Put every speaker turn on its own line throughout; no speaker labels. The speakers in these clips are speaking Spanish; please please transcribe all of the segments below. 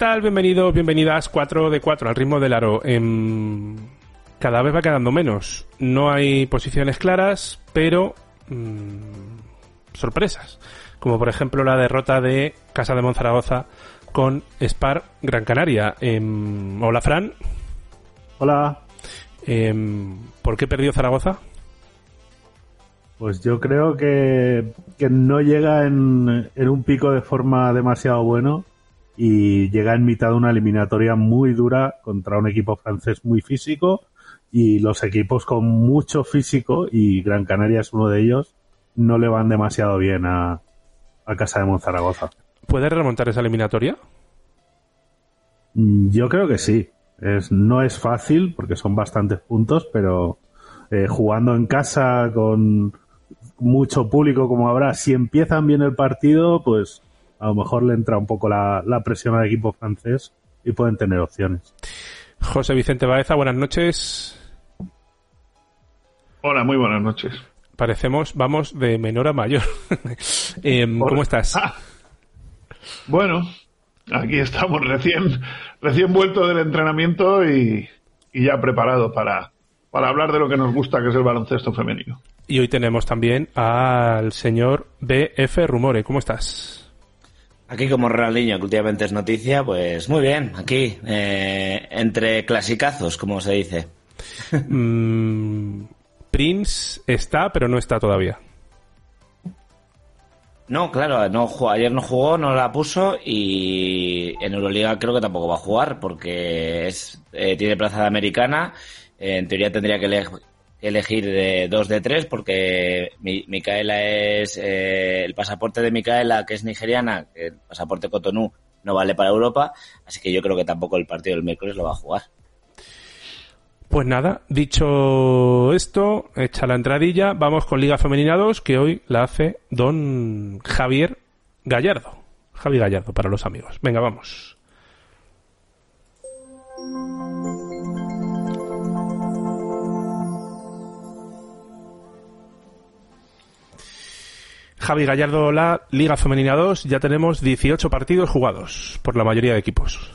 ¿Qué tal? Bienvenidos, bienvenidas 4 de 4 al ritmo del aro. Em, cada vez va quedando menos. No hay posiciones claras, pero mm, sorpresas. Como por ejemplo la derrota de Casa de Monzaragoza con Spar Gran Canaria. Em, hola, Fran.
Hola.
Em, ¿Por qué perdió Zaragoza?
Pues yo creo que, que no llega en, en, un pico de forma demasiado bueno y llega en mitad de una eliminatoria muy dura contra un equipo francés muy físico y los equipos con mucho físico y Gran Canaria es uno de ellos no le van demasiado bien a, a Casa de Monzaragoza.
¿Puede remontar esa eliminatoria?
Mm, yo creo que sí. Es, no es fácil porque son bastantes puntos, pero eh, jugando en casa con mucho público como habrá, si empiezan bien el partido, pues a lo mejor le entra un poco la, la presión al equipo francés y pueden tener opciones.
José Vicente Baeza, buenas noches.
Hola, muy buenas noches.
Parecemos, vamos, de menor a mayor. eh, ¿Cómo estás?
Ah, bueno, aquí estamos recién, recién vuelto del entrenamiento y, y ya preparado para, para hablar de lo que nos gusta, que es el baloncesto femenino.
Y hoy tenemos también al señor BF Rumore. ¿Cómo estás?
Aquí como Ronaldinho, que últimamente es noticia, pues muy bien, aquí, eh, entre clasicazos, como se dice.
Mm, Prince está, pero no está todavía.
No, claro, no ayer no jugó, no la puso y en Euroliga creo que tampoco va a jugar porque es eh, tiene plaza de americana. Eh, en teoría tendría que ele elegir de dos de tres porque mi Micaela es eh, el pasaporte de Micaela que es nigeriana, el pasaporte Cotonou no vale para Europa, así que yo creo que tampoco el partido del miércoles lo va a jugar.
Pues nada, dicho esto, hecha la entradilla, vamos con Liga Femenina 2, que hoy la hace don Javier Gallardo. Javi Gallardo para los amigos. Venga, vamos. Javi Gallardo, la Liga Femenina 2, ya tenemos 18 partidos jugados por la mayoría de equipos.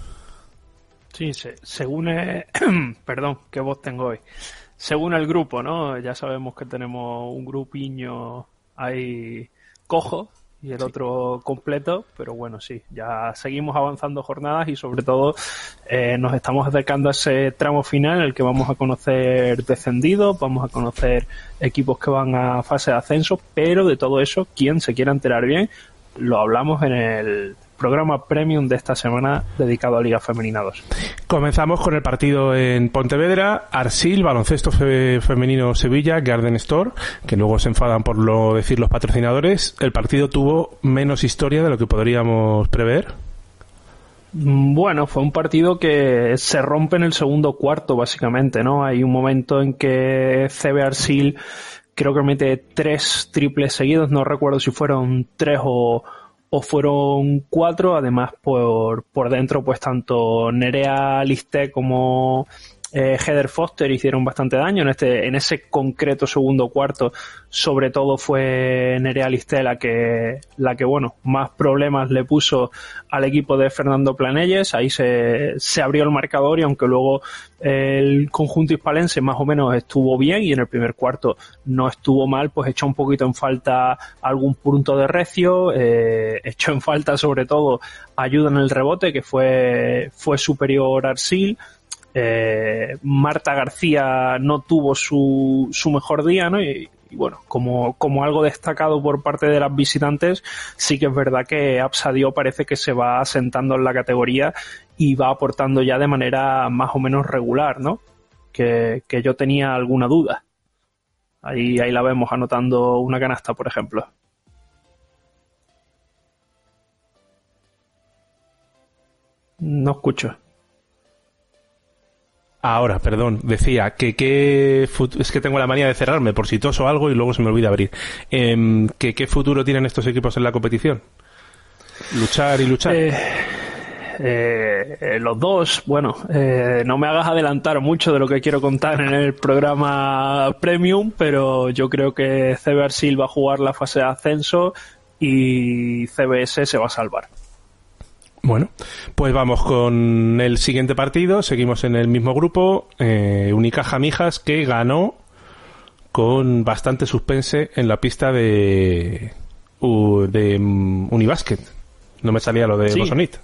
Sí, se, según eh, perdón, qué voz tengo hoy. Según el grupo, ¿no? Ya sabemos que tenemos un grupiño ahí cojo y el sí. otro completo, pero bueno, sí, ya seguimos avanzando jornadas y sobre todo eh, nos estamos acercando a ese tramo final en el que vamos a conocer descendidos, vamos a conocer equipos que van a fase de ascenso, pero de todo eso, quien se quiera enterar bien, lo hablamos en el programa premium de esta semana dedicado a Liga Femenina 2.
Comenzamos con el partido en Pontevedra, Arsil, baloncesto fe femenino Sevilla, Garden Store, que luego se enfadan por lo decir los patrocinadores. El partido tuvo menos historia de lo que podríamos prever.
Bueno, fue un partido que se rompe en el segundo cuarto, básicamente, ¿no? Hay un momento en que CB Arsil creo que mete tres triples seguidos, no recuerdo si fueron tres o, o fueron cuatro, además por, por dentro pues tanto Nerea Listé como eh, Heather Foster hicieron bastante daño en este en ese concreto segundo cuarto. Sobre todo fue Nerea Listé la que la que bueno más problemas le puso al equipo de Fernando Planelles. Ahí se, se abrió el marcador y aunque luego el conjunto hispalense más o menos estuvo bien y en el primer cuarto no estuvo mal pues echó un poquito en falta algún punto de recio eh, echó en falta sobre todo ayuda en el rebote que fue fue superior Arsil eh, Marta García no tuvo su, su mejor día, ¿no? Y, bueno, como, como algo destacado por parte de las visitantes, sí que es verdad que Absadio parece que se va asentando en la categoría y va aportando ya de manera más o menos regular, ¿no? Que, que yo tenía alguna duda. Ahí, ahí la vemos anotando una canasta, por ejemplo. No escucho.
Ahora, perdón, decía que qué es que tengo la manía de cerrarme por si toso algo y luego se me olvida abrir. Eh, que qué futuro tienen estos equipos en la competición? Luchar y luchar.
Eh, eh, los dos, bueno, eh, no me hagas adelantar mucho de lo que quiero contar en el programa Premium, pero yo creo que CBRSIL va a jugar la fase de ascenso y CBS se va a salvar.
Bueno, pues vamos con el siguiente partido. Seguimos en el mismo grupo. Eh, Unicaja Mijas que ganó con bastante suspense en la pista de, de um, Unibasket. No me salía lo de
Sí.
Bosonit.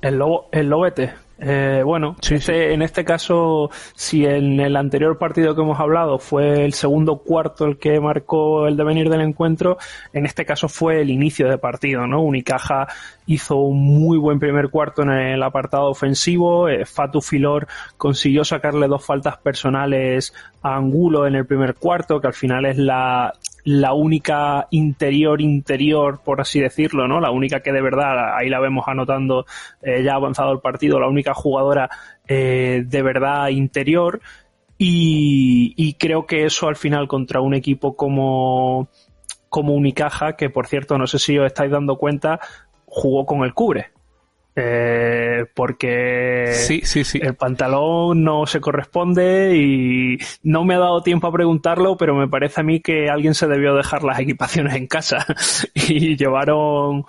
El, lobo, el lobete. Eh, bueno,
Sí,
este- en este caso, si en el anterior partido que hemos hablado fue el segundo cuarto el que marcó el devenir del encuentro, en este caso fue el inicio de partido, ¿no? Unicaja hizo un muy buen primer cuarto en el apartado ofensivo, eh, Fatu Filor consiguió sacarle dos faltas personales a Angulo en el primer cuarto, que al final es la, la única interior interior, por así decirlo, ¿no? La única que de verdad, ahí la vemos anotando eh, ya avanzado el partido, la única jugadora eh, de verdad interior. Y, y creo que eso al final contra un equipo como, como Unicaja, que por cierto, no sé si os estáis dando cuenta, jugó con el cubre. Eh, porque
Sí, sí, sí.
el pantalón no se corresponde y no me ha dado tiempo a preguntarlo, pero me parece a mí que alguien se debió dejar las equipaciones en casa y llevaron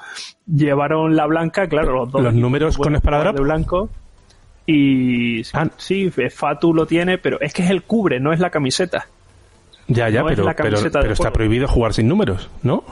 llevaron la blanca, claro, los dos
Los números con esparadrap.
de blanco y
Ah.
sí, Fatu lo tiene, pero es que es el cubre, no es la camiseta.
Ya, ya,
no es
pero,
la
pero, pero está prohibido jugar sin números, ¿no?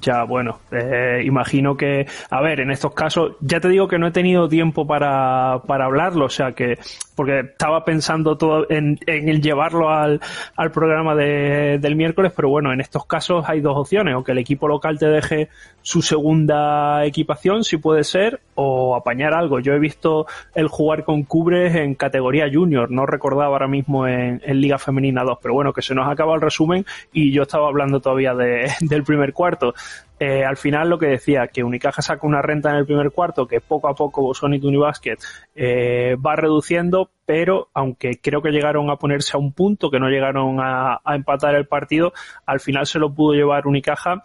Ya, bueno, eh, imagino que, a ver, en estos casos, ya te digo que no he tenido tiempo para, para hablarlo, o sea que, porque estaba pensando todo en, en el llevarlo al, al programa de- del miércoles, pero bueno, en estos casos hay dos opciones, o que el equipo local te deje su segunda equipación, si puede ser, o apañar algo. Yo he visto el jugar con cubres en categoría junior, no recordaba ahora mismo en, en Liga Femenina 2, pero bueno, que se nos acaba el resumen y yo estaba hablando todavía de- del primer cuarto. Eh, al final lo que decía, que Unicaja saca una renta en el primer cuarto, que poco a poco Bosonic Unibasket eh, va reduciendo, pero aunque creo que llegaron a ponerse a un punto, que no llegaron a, a empatar el partido, al final se lo pudo llevar Unicaja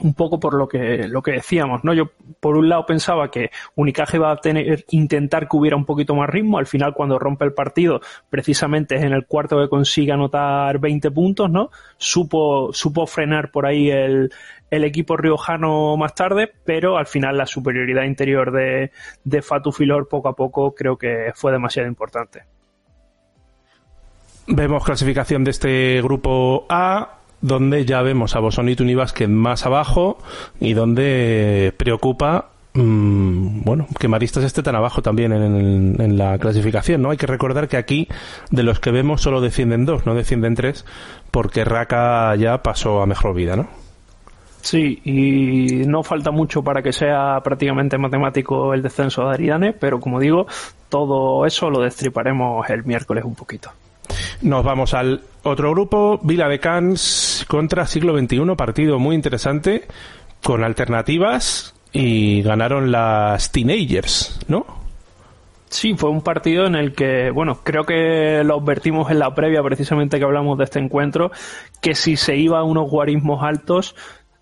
un poco por lo que lo que decíamos, ¿no? Yo por un lado pensaba que Unicaja iba a tener intentar que hubiera un poquito más ritmo, al final cuando rompe el partido, precisamente es en el cuarto que consigue anotar 20 puntos, ¿no? Supo supo frenar por ahí el el equipo riojano más tarde, pero al final la superioridad interior de, de Fatu Filor poco a poco creo que fue demasiado importante.
Vemos clasificación de este grupo A, donde ya vemos a Bosonit Unibasket más abajo y donde preocupa mm, bueno, que Maristas esté tan abajo también en la clasificación, ¿no? Hay que recordar que aquí, de los que vemos, solo descienden dos, no descienden tres, porque Raka ya pasó a mejor vida, ¿no?
Sí, y no falta mucho para que sea prácticamente matemático el descenso de Ariane, pero como digo, todo eso lo destriparemos el miércoles un poquito.
Nos vamos al otro grupo, Vila de Cans contra Siglo XXI, partido muy interesante, con alternativas y ganaron las Teenagers, ¿no?
Sí, fue un partido en el que, bueno, creo que lo advertimos en la previa precisamente que hablamos de este encuentro, que si se iba a unos guarismos altos,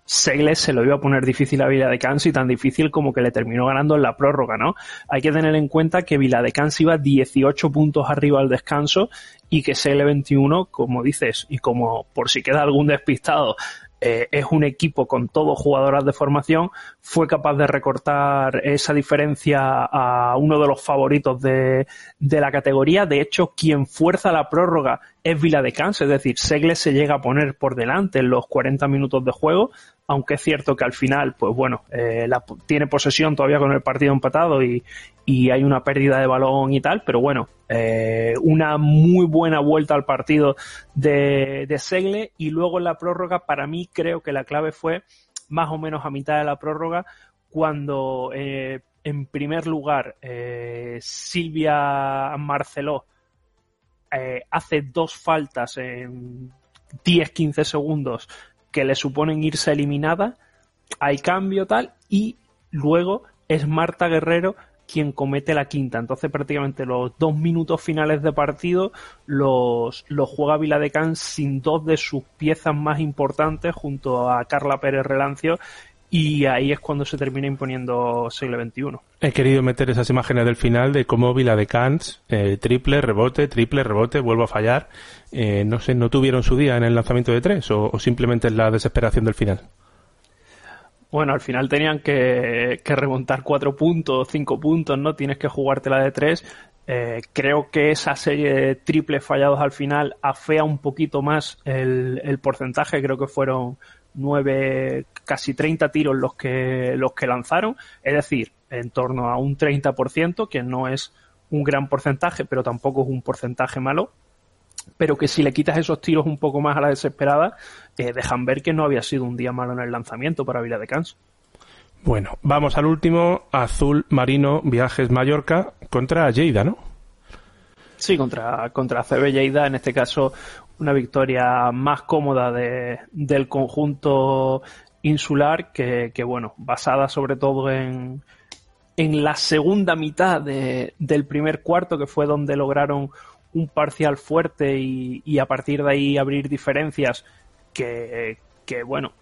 Segles se lo iba a poner difícil a y tan difícil como que le terminó ganando en la prórroga, ¿no? Hay que tener en cuenta que Viladecans iba 18 puntos arriba al descanso y que Segle 21, como dices, y como por si queda algún despistado, eh, es un equipo con todos jugadoras de formación, fue capaz de recortar esa diferencia a uno de los favoritos de, de la categoría. De hecho, quien fuerza la prórroga es Viladecans, es decir, Segles se llega a poner por delante en los 40 minutos de juego, aunque es cierto que al final, pues bueno, eh, la- tiene posesión todavía con el partido empatado y, hay una pérdida de balón y tal, pero bueno, eh, una muy buena vuelta al partido de, Segle y luego en la prórroga, para mí creo que la clave fue más o menos a mitad de la prórroga cuando eh, en primer lugar Silvia Marceló hace dos faltas en 10-15 segundos que le suponen irse eliminada, hay cambio tal, y luego es Marta Guerrero quien comete la quinta. Entonces prácticamente los dos minutos finales de partido los, los juega Viladecans sin dos de sus piezas más importantes junto a Carla Pérez Relancio y ahí es cuando se termina imponiendo siglo XXI.
He querido meter esas imágenes del final de cómo Vila de Cans, eh, triple, rebote, triple, rebote, vuelvo a fallar. Eh, no sé, ¿no tuvieron su día en el lanzamiento de tres o, o simplemente es la desesperación del final?
Bueno, al final tenían que, remontar cuatro puntos, cinco puntos, ¿no? Tienes que jugártela de tres. Eh, creo que esa serie de triples fallados al final afea un poquito más el, el porcentaje. Creo que fueron nueve, casi 30 tiros los que, los que lanzaron. Es decir, en torno a un 30%, que no es un gran porcentaje, pero tampoco es un porcentaje malo pero que si le quitas esos tiros un poco más a la desesperada, eh, dejan ver que no había sido un día malo en el lanzamiento para Vila de Cans.
Bueno, vamos al último, Azul Marino Viajes Mallorca contra Lleida, ¿no?
Sí, contra, contra CB Lleida, en este caso una victoria más cómoda de, del conjunto insular que, que, bueno, basada sobre todo en, en la segunda mitad de, del primer cuarto, que fue donde lograron un parcial fuerte y, a partir de ahí abrir diferencias que, bueno,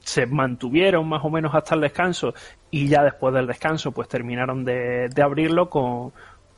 se mantuvieron más o menos hasta el descanso y ya después del descanso pues terminaron de, abrirlo con,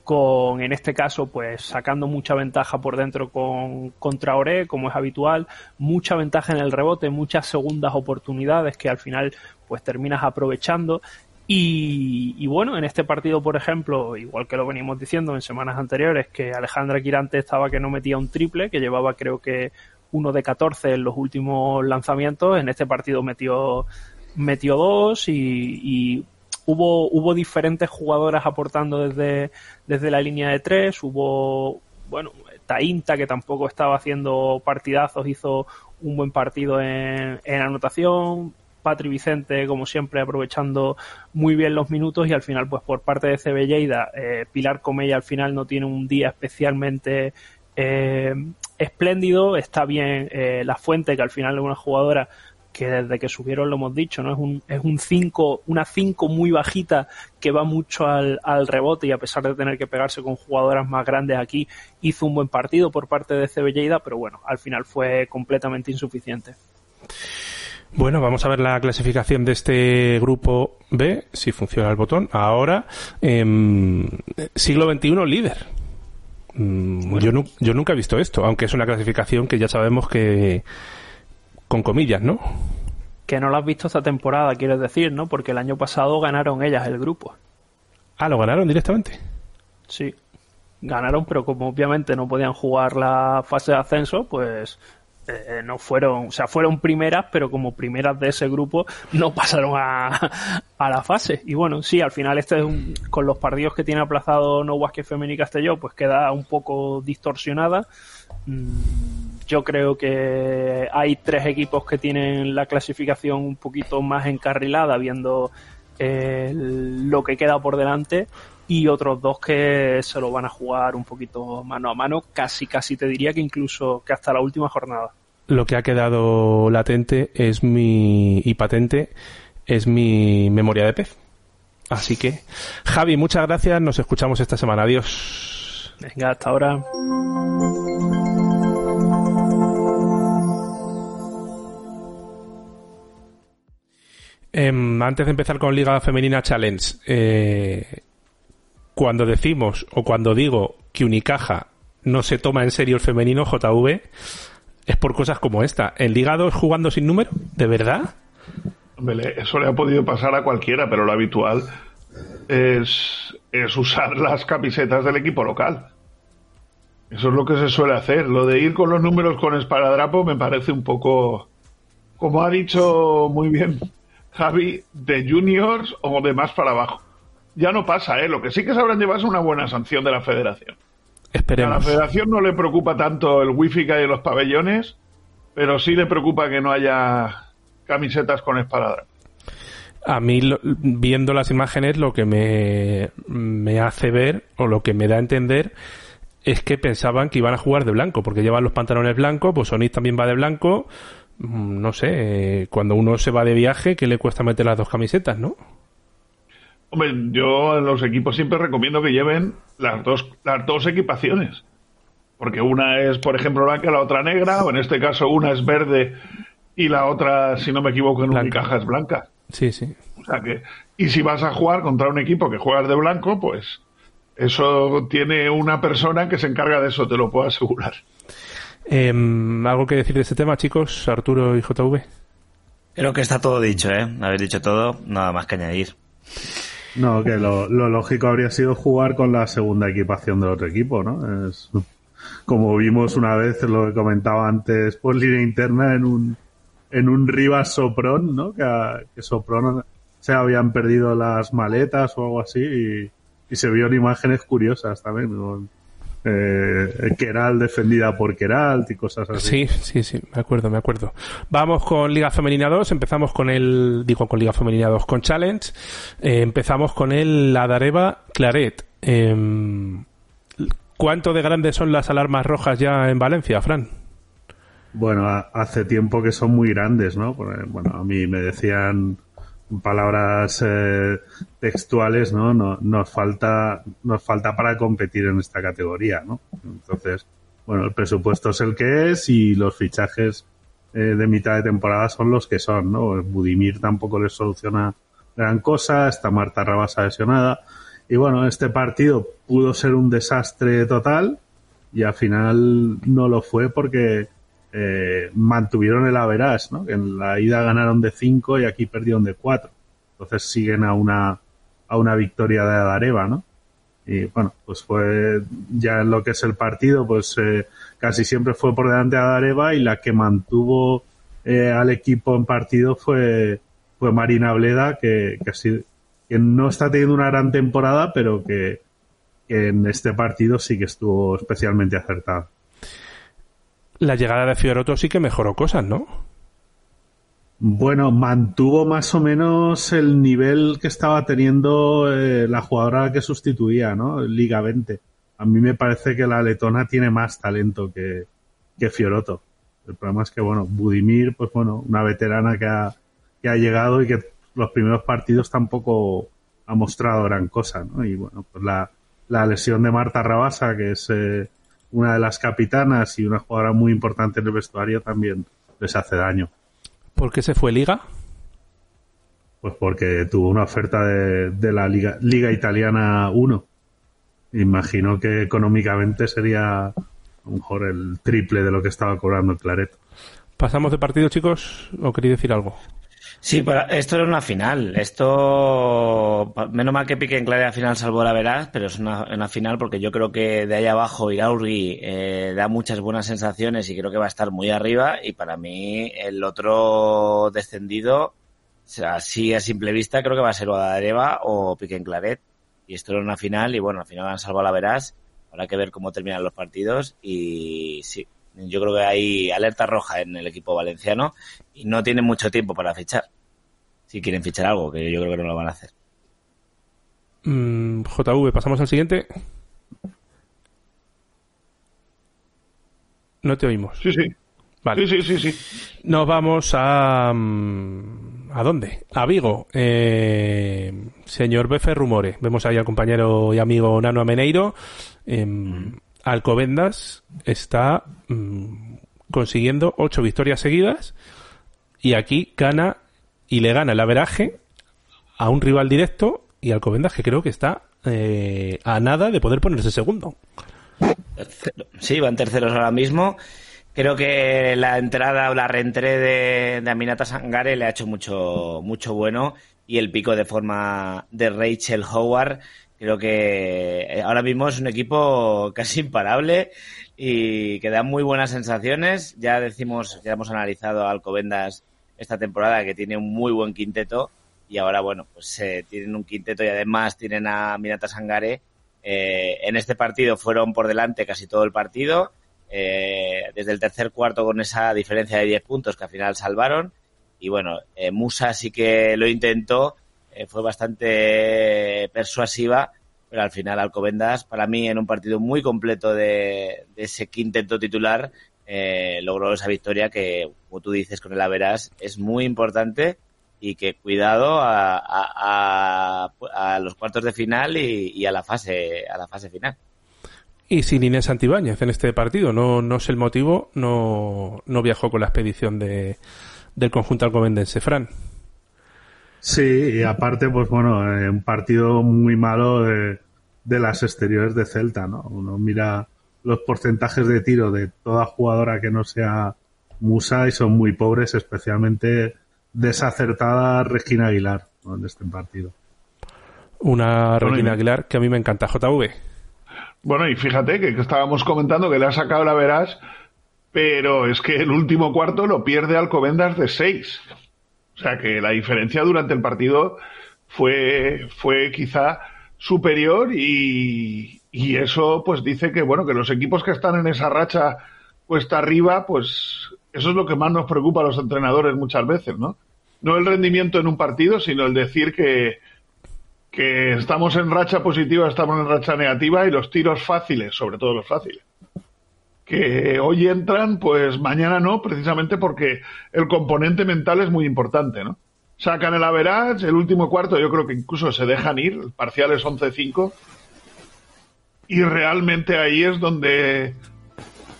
con, en este caso pues sacando mucha ventaja por dentro con contra Ore como es habitual, mucha ventaja en el rebote, muchas segundas oportunidades que al final pues terminas aprovechando. Y, bueno, en este partido, por ejemplo, igual que lo venimos diciendo en semanas anteriores, que Alejandra Quirante estaba que no metía un triple, que llevaba creo que uno de 14 en los últimos lanzamientos, en este partido metió, metió dos y, hubo, hubo diferentes jugadoras aportando desde, desde la línea de tres, hubo, bueno, Tainta que tampoco estaba haciendo partidazos, hizo un buen partido en, en anotación, Patri Vicente, como siempre, aprovechando muy bien los minutos y al final, pues por parte de CB Lleida, eh, Pilar Comella al final no tiene un día especialmente eh, espléndido, está bien eh, la fuente, que al final es una jugadora que desde que subieron lo hemos dicho, ¿no? Es un, es un 5, una 5 muy bajita que va mucho al, al, rebote y a pesar de tener que pegarse con jugadoras más grandes aquí, hizo un buen partido por parte de CB Lleida, pero bueno, al final fue completamente insuficiente.
Bueno, vamos a ver la clasificación de este grupo B, si funciona el botón. Ahora, eh, siglo XXI líder. Mm, yo, yo nunca he visto esto, aunque es una clasificación que ya sabemos que con comillas, ¿no?
Que no lo has visto esta temporada, quieres decir, ¿no? Porque el año pasado ganaron ellas el grupo.
Ah, ¿lo ganaron directamente?
Sí, ganaron, pero como obviamente no podían jugar la fase de ascenso, pues eh, no fueron, o sea, fueron primeras, pero como primeras de ese grupo no pasaron a, a la fase. Y bueno, sí, al final este es un, con los partidos que tiene aplazado No Basket Femenino y Castelló, pues queda un poco distorsionada. Mm, yo creo que hay tres equipos que tienen la clasificación un poquito más encarrilada, viendo eh, lo que queda por delante y otros dos que se lo van a jugar un poquito mano a mano, casi casi te diría que incluso que hasta la última jornada.
Lo que ha quedado latente es mi y patente es mi memoria de pez. Así que Javi, muchas gracias, nos escuchamos esta semana. Adiós.
Venga, hasta ahora.
Em, antes de empezar con Liga Femenina Challenge, eh, cuando decimos o cuando digo que Unicaja no se toma en serio el femenino JV, es por cosas como esta. ¿El ligado es jugando sin número? ¿De verdad?
eso le ha podido pasar a cualquiera, pero lo habitual es, es usar las camisetas del equipo local. Eso es lo que se suele hacer. Lo de ir con los números con esparadrapo me parece un poco, como ha dicho muy bien Javi, de juniors o de más para abajo ya no pasa, ¿eh? Lo que sí que sabrán llevar es una buena sanción de la federación.
Esperemos.
A la federación no le preocupa tanto el wifi que hay en los pabellones, pero sí le preocupa que no haya camisetas con esparadrapo.
A mí, viendo las imágenes, lo que me, me hace ver, o lo que me da a entender, es que pensaban que iban a jugar de blanco, porque llevan los pantalones blancos, pues Onix también va de blanco. Mm, no sé, eh, cuando uno se va de viaje, ¿qué le cuesta meter las dos camisetas, no?
Hombre, yo en los equipos siempre recomiendo que lleven las dos, las dos equipaciones. Porque una es, por ejemplo, blanca, la otra negra, o en este caso una es verde y la otra, si no me equivoco, en una caja es blanca.
Sí, sí.
O sea que, y si vas a jugar contra un equipo que juegas de blanco, pues eso tiene una persona que se encarga de eso, te lo puedo asegurar.
Em, ¿Algo que decir de este tema, chicos? Arturo y JV.
Creo que está todo dicho, ¿eh? Habéis dicho todo, nada más que añadir.
No, que lo, lógico habría sido jugar con la segunda equipación del otro equipo, ¿no? Es, como vimos una vez, lo que comentaba antes por línea interna, en un, en un Rivas Sopron, ¿no? Que, que Sopron se habían perdido las maletas o algo así y, y se vieron imágenes curiosas también. ¿no? Eh, Keral defendida por Keralt y cosas
así. Sí, sí, sí, me acuerdo, me acuerdo. Vamos con Liga Femenina 2, empezamos con el, digo con Liga Femenina 2, con Challenge, eh, empezamos con el Adareva Claret. Eh, ¿Cuánto de grandes son las alarmas rojas ya en Valencia, Fran?
Bueno, hace tiempo que son muy grandes, ¿no? Bueno, a mí me decían palabras eh, textuales, ¿no? Nos falta, nos falta para competir en esta categoría, ¿no? Entonces, bueno, el presupuesto es el que es y los fichajes eh, de mitad de temporada son los que son, ¿no? Budimir tampoco les soluciona gran cosa, está Marta Rabasa lesionada. Y bueno, este partido pudo ser un desastre total y al final no lo fue porque eh, mantuvieron el average, ¿no? En la ida ganaron de 5 y aquí perdieron de 4. Entonces siguen a una, a una victoria de Adareva, ¿no? Y bueno, pues fue ya en lo que es el partido, pues eh, casi siempre fue por delante de Adareva y la que mantuvo eh, al equipo en partido fue, fue Marina Bleda, que, que, no está teniendo una gran temporada, pero que, que en este partido sí que estuvo especialmente acertada
la llegada de Fioroto sí que mejoró cosas, ¿no?
Bueno, mantuvo más o menos el nivel que estaba teniendo eh, la jugadora que sustituía, ¿no? Liga 20. A mí me parece que la letona tiene más talento que, que Fioroto. El problema es que, bueno, Budimir, pues bueno, una veterana que ha, que ha llegado y que los primeros partidos tampoco ha mostrado gran cosa, ¿no? Y bueno, pues la, la lesión de Marta Rabasa, que es eh, una de las capitanas y una jugadora muy importante en el vestuario también les hace daño.
¿Por qué se fue Liga?
Pues porque tuvo una oferta de, la Liga, Liga Italiana 1. Imagino que económicamente sería a lo mejor el triple de lo que estaba cobrando el Claret.
¿Pasamos de partido, chicos? ¿O queréis decir algo?
Sí, pero esto era una final. Esto, menos mal que Pique en claridad final salvó la veraz, pero es una, final porque yo creo que de ahí abajo Iraurgi eh, da muchas buenas sensaciones y creo que va a estar muy arriba. Y para mí, el otro descendido, así a simple vista, creo que va a ser Guadareva o Pique en Claret. Y esto era una final y bueno, al final han salvado la veraz. Habrá que ver cómo terminan los partidos y sí, yo creo que hay alerta roja en el equipo valenciano y no tienen mucho tiempo para fichar. Si quieren fichar algo, que yo creo que no lo van a hacer.
Mm, JV, pasamos al siguiente. No te oímos.
Sí, sí.
Vale.
Sí, sí, sí, sí.
Nos vamos a. Mm, ¿A dónde? A Vigo. Eh, señor Befe Rumore. Vemos ahí al compañero y amigo Nano Ameneiro. Em, Alcobendas está mm, consiguiendo ocho victorias seguidas y aquí gana y le gana el averaje a un rival directo y Alcobendas que creo que está eh, a nada de poder ponerse segundo.
Sí, van terceros ahora mismo. Creo que la entrada o la reentré de, de, Aminata Sangare le ha hecho mucho, mucho bueno y el pico de forma de Rachel Howard Creo que eh, ahora mismo es un equipo casi imparable y que da muy buenas sensaciones. Ya decimos, ya hemos analizado a Alcobendas esta temporada que tiene un muy buen quinteto y ahora, bueno, pues eh, tienen un quinteto y además tienen a Minata Sangare. Eh, en este partido fueron por delante casi todo el partido, desde el tercer cuarto con esa diferencia de 10 puntos que al final salvaron. Y bueno, Musa sí que lo intentó, eh, fue bastante persuasiva, pero al final Alcobendas, para mí, en un partido muy completo de, ese quinteto titular, eh, logró esa victoria que, como tú dices, con el Averas es muy importante y que cuidado a, los cuartos de final y, a la fase a la fase final.
Y sin Inés Santibáñez en este partido, no, no sé el motivo, no, no viajó con la expedición de, del conjunto alcobendense. Fran.
Sí, y aparte, pues bueno, eh, un partido muy malo de, las exteriores de Celta, ¿no? Uno mira los porcentajes de tiro de toda jugadora que no sea Musa y son muy pobres, especialmente desacertada Regina Aguilar en este partido.
Una Regina Aguilar que a mí me encanta, JV.
Bueno, y fíjate que, estábamos comentando que le ha sacado la verás, pero es que el último cuarto lo pierde Alcobendas de 6. O sea que la diferencia durante el partido fue, fue quizá superior y, y eso pues dice que bueno que los equipos que están en esa racha cuesta arriba pues eso es lo que más nos preocupa a los entrenadores muchas veces no no el rendimiento en un partido sino el decir que que estamos en racha positiva estamos en racha negativa y los tiros fáciles sobre todo los fáciles que hoy entran pues mañana no precisamente porque el componente mental es muy importante no sacan el average, el último cuarto yo creo que incluso se dejan ir, el parcial es 11-5, y realmente ahí es donde,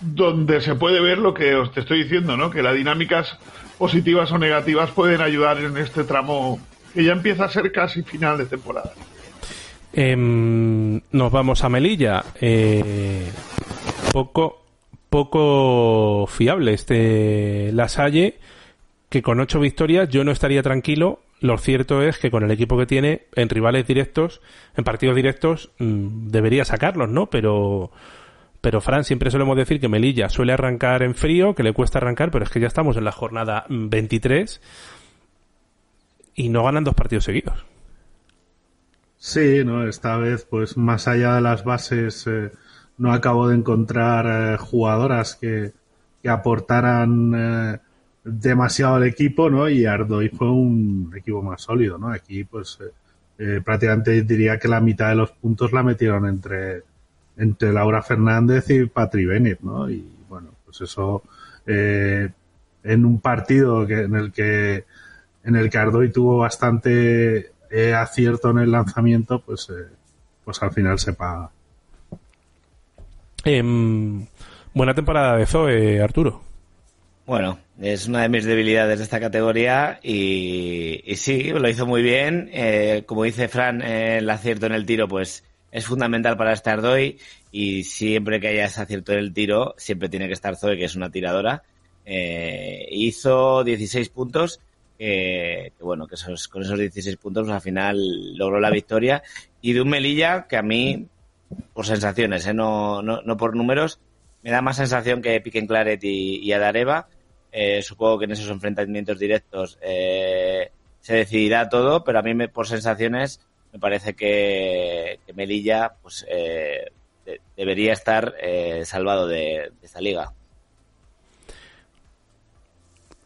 donde se puede ver lo que os te estoy diciendo, ¿no? Que las dinámicas positivas o negativas pueden ayudar en este tramo que ya empieza a ser casi final de temporada.
Em, nos vamos a Melilla. Eh, poco, poco fiable este Lasalle que con ocho victorias yo no estaría tranquilo. Lo cierto es que con el equipo que tiene, en rivales directos, en partidos directos, mm, debería sacarlos, ¿no? Pero, pero Fran, siempre solemos decir que Melilla suele arrancar en frío, que le cuesta arrancar, pero es que ya estamos en la jornada 23 y no ganan dos partidos seguidos.
Sí, no, esta vez, pues más allá de las bases, eh, no acabo de encontrar eh, jugadoras que, que aportaran eh, demasiado al equipo, ¿no? Y Ardoy fue un equipo más sólido, ¿no? Aquí, pues, eh, eh, prácticamente diría que la mitad de los puntos la metieron entre, entre Laura Fernández y Patri Bennett, ¿no? Y bueno, pues eso, eh, en un partido que, en el que, en el que Ardoy tuvo bastante acierto en el lanzamiento, pues, pues al final se paga.
Em, buena temporada de Zoe, Arturo.
Bueno, es una de mis debilidades de esta categoría y, sí, lo hizo muy bien. Eh, como dice Fran, eh, el acierto en el tiro pues es fundamental para estar Doy y siempre que haya ese acierto en el tiro siempre tiene que estar Zoe, que es una tiradora. Eh, hizo 16 puntos, que bueno, que con esos 16 puntos al final logró la victoria y de un Melilla que a mí, por sensaciones, no, no, no por números, me da más sensación que Piquen Claret y, y Adareva eh, supongo que en esos enfrentamientos directos eh, se decidirá todo, pero a mí me, por sensaciones me parece que, Melilla pues eh, debería estar salvado de, esta liga.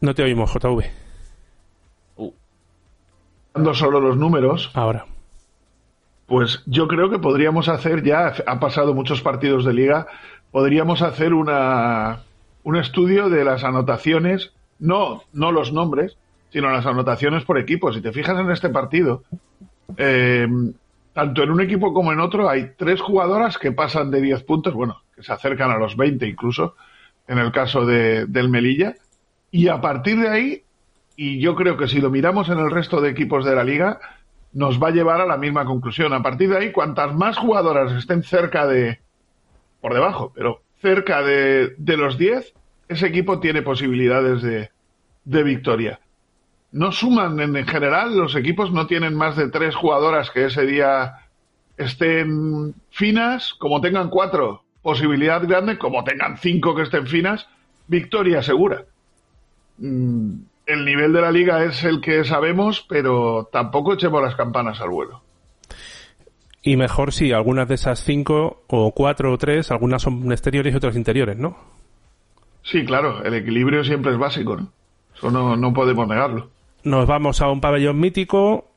No te oímos, JV.
Uh. Solo los números.
Ahora.
Pues yo creo que podríamos hacer ya, ha pasado muchos partidos de liga, podríamos hacer una, un estudio de las anotaciones, no, no los nombres, sino las anotaciones por equipo. Si te fijas en este partido, eh, tanto en un equipo como en otro hay tres jugadoras que pasan de 10 puntos, bueno, que se acercan a los 20 incluso, en el caso de, del Melilla, y a partir de ahí, y yo creo que si lo miramos en el resto de equipos de la liga, nos va a llevar a la misma conclusión. A partir de ahí, cuantas más jugadoras estén cerca de, por debajo, pero cerca de, los 10, ese equipo tiene posibilidades de, de victoria. No suman en, general, los equipos no tienen más de tres jugadoras que ese día estén finas, como tengan cuatro, posibilidad grande, como tengan cinco que estén finas, victoria segura. Mm, el nivel de la liga es el que sabemos, pero tampoco echemos las campanas al vuelo.
Y mejor si algunas de esas cinco o cuatro o tres, algunas son exteriores y otras interiores, ¿no?
Sí, claro, el equilibrio siempre es básico, ¿no? Eso no, no podemos negarlo.
Nos vamos a un pabellón mítico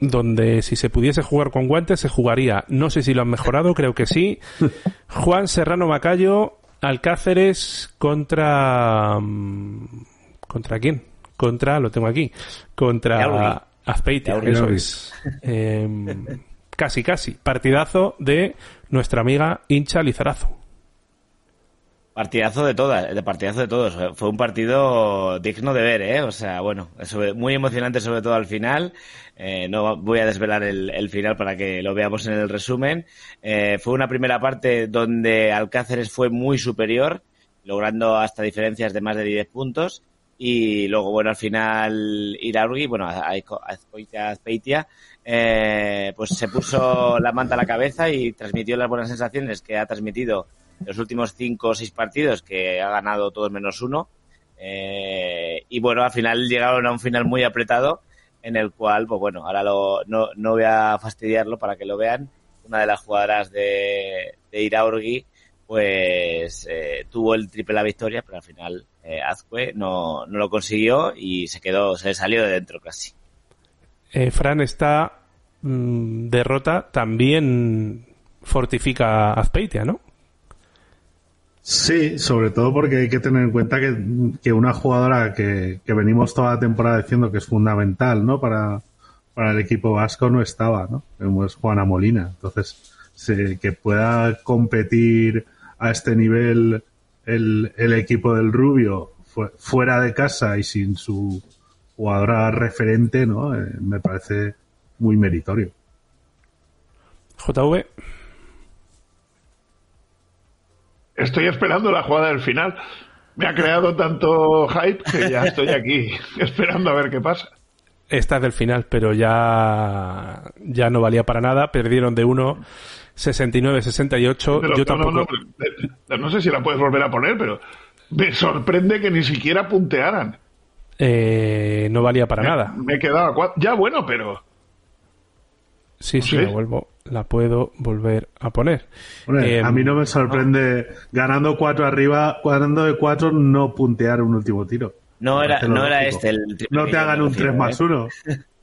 donde si se pudiese jugar con guantes se jugaría. No sé si lo han mejorado, creo que sí. Juan Serrano Macayo, Alcáceres contra... Mm, ¿Contra quién? Contra, lo tengo aquí, contra Azpeitia, eso es. Eh, casi, casi. Partidazo de nuestra amiga hincha Lizarazo.
Partidazo de todas, de partidazo de todos. Fue un partido digno de ver, ¿eh? O sea, bueno, muy emocionante sobre todo al final. Eh, no voy a desvelar el, final para que lo veamos en el resumen. Eh, fue una primera parte donde Alcáceres fue muy superior, logrando hasta diferencias de más de 10 puntos. Y luego, bueno, al final Iraurgi, bueno, Azpeitia, eh, pues se puso la manta a la cabeza y transmitió las buenas sensaciones que ha transmitido los últimos cinco o seis partidos, que ha ganado todos menos uno. Eh, y bueno, al final llegaron a un final muy apretado en el cual, pues bueno, ahora lo, no, no voy a fastidiarlo para que lo vean. Una de las jugadoras de, de Iraurgi, pues eh, tuvo el triple la victoria, pero al final eh, Azcue no, no lo consiguió y se quedó, se salió de dentro casi.
Eh, Fran, esta mm, derrota también fortifica a Azpeitia, ¿no?
Sí, sobre todo porque hay que tener en cuenta que, una jugadora que, venimos toda la temporada diciendo que es fundamental, ¿no? Para, para el equipo vasco no estaba, ¿no? Es Juana Molina. Entonces, que pueda competir a este nivel el, el equipo del Rubio fuera de casa y sin su jugadora referente, ¿no? Eh, me parece muy meritorio.
JV.
Estoy esperando la jugada del final. Me ha creado tanto hype que ya estoy aquí esperando a ver qué pasa.
Esta es del final, pero ya, ya no valía para nada. Perdieron de uno 69-68. Yo tampoco.
No, sé si la puedes volver a poner, pero me sorprende que ni siquiera puntearan.
Eh, no valía para nada.
Me he quedado a cuatro. Ya bueno, pero.
Sí, sí, la vuelvo la puedo volver a poner.
Eh, a mí no me sorprende ganando cuatro arriba, ganando de cuatro, no puntear un último tiro.
No era, no era este el
No te hagan un 3 más 1.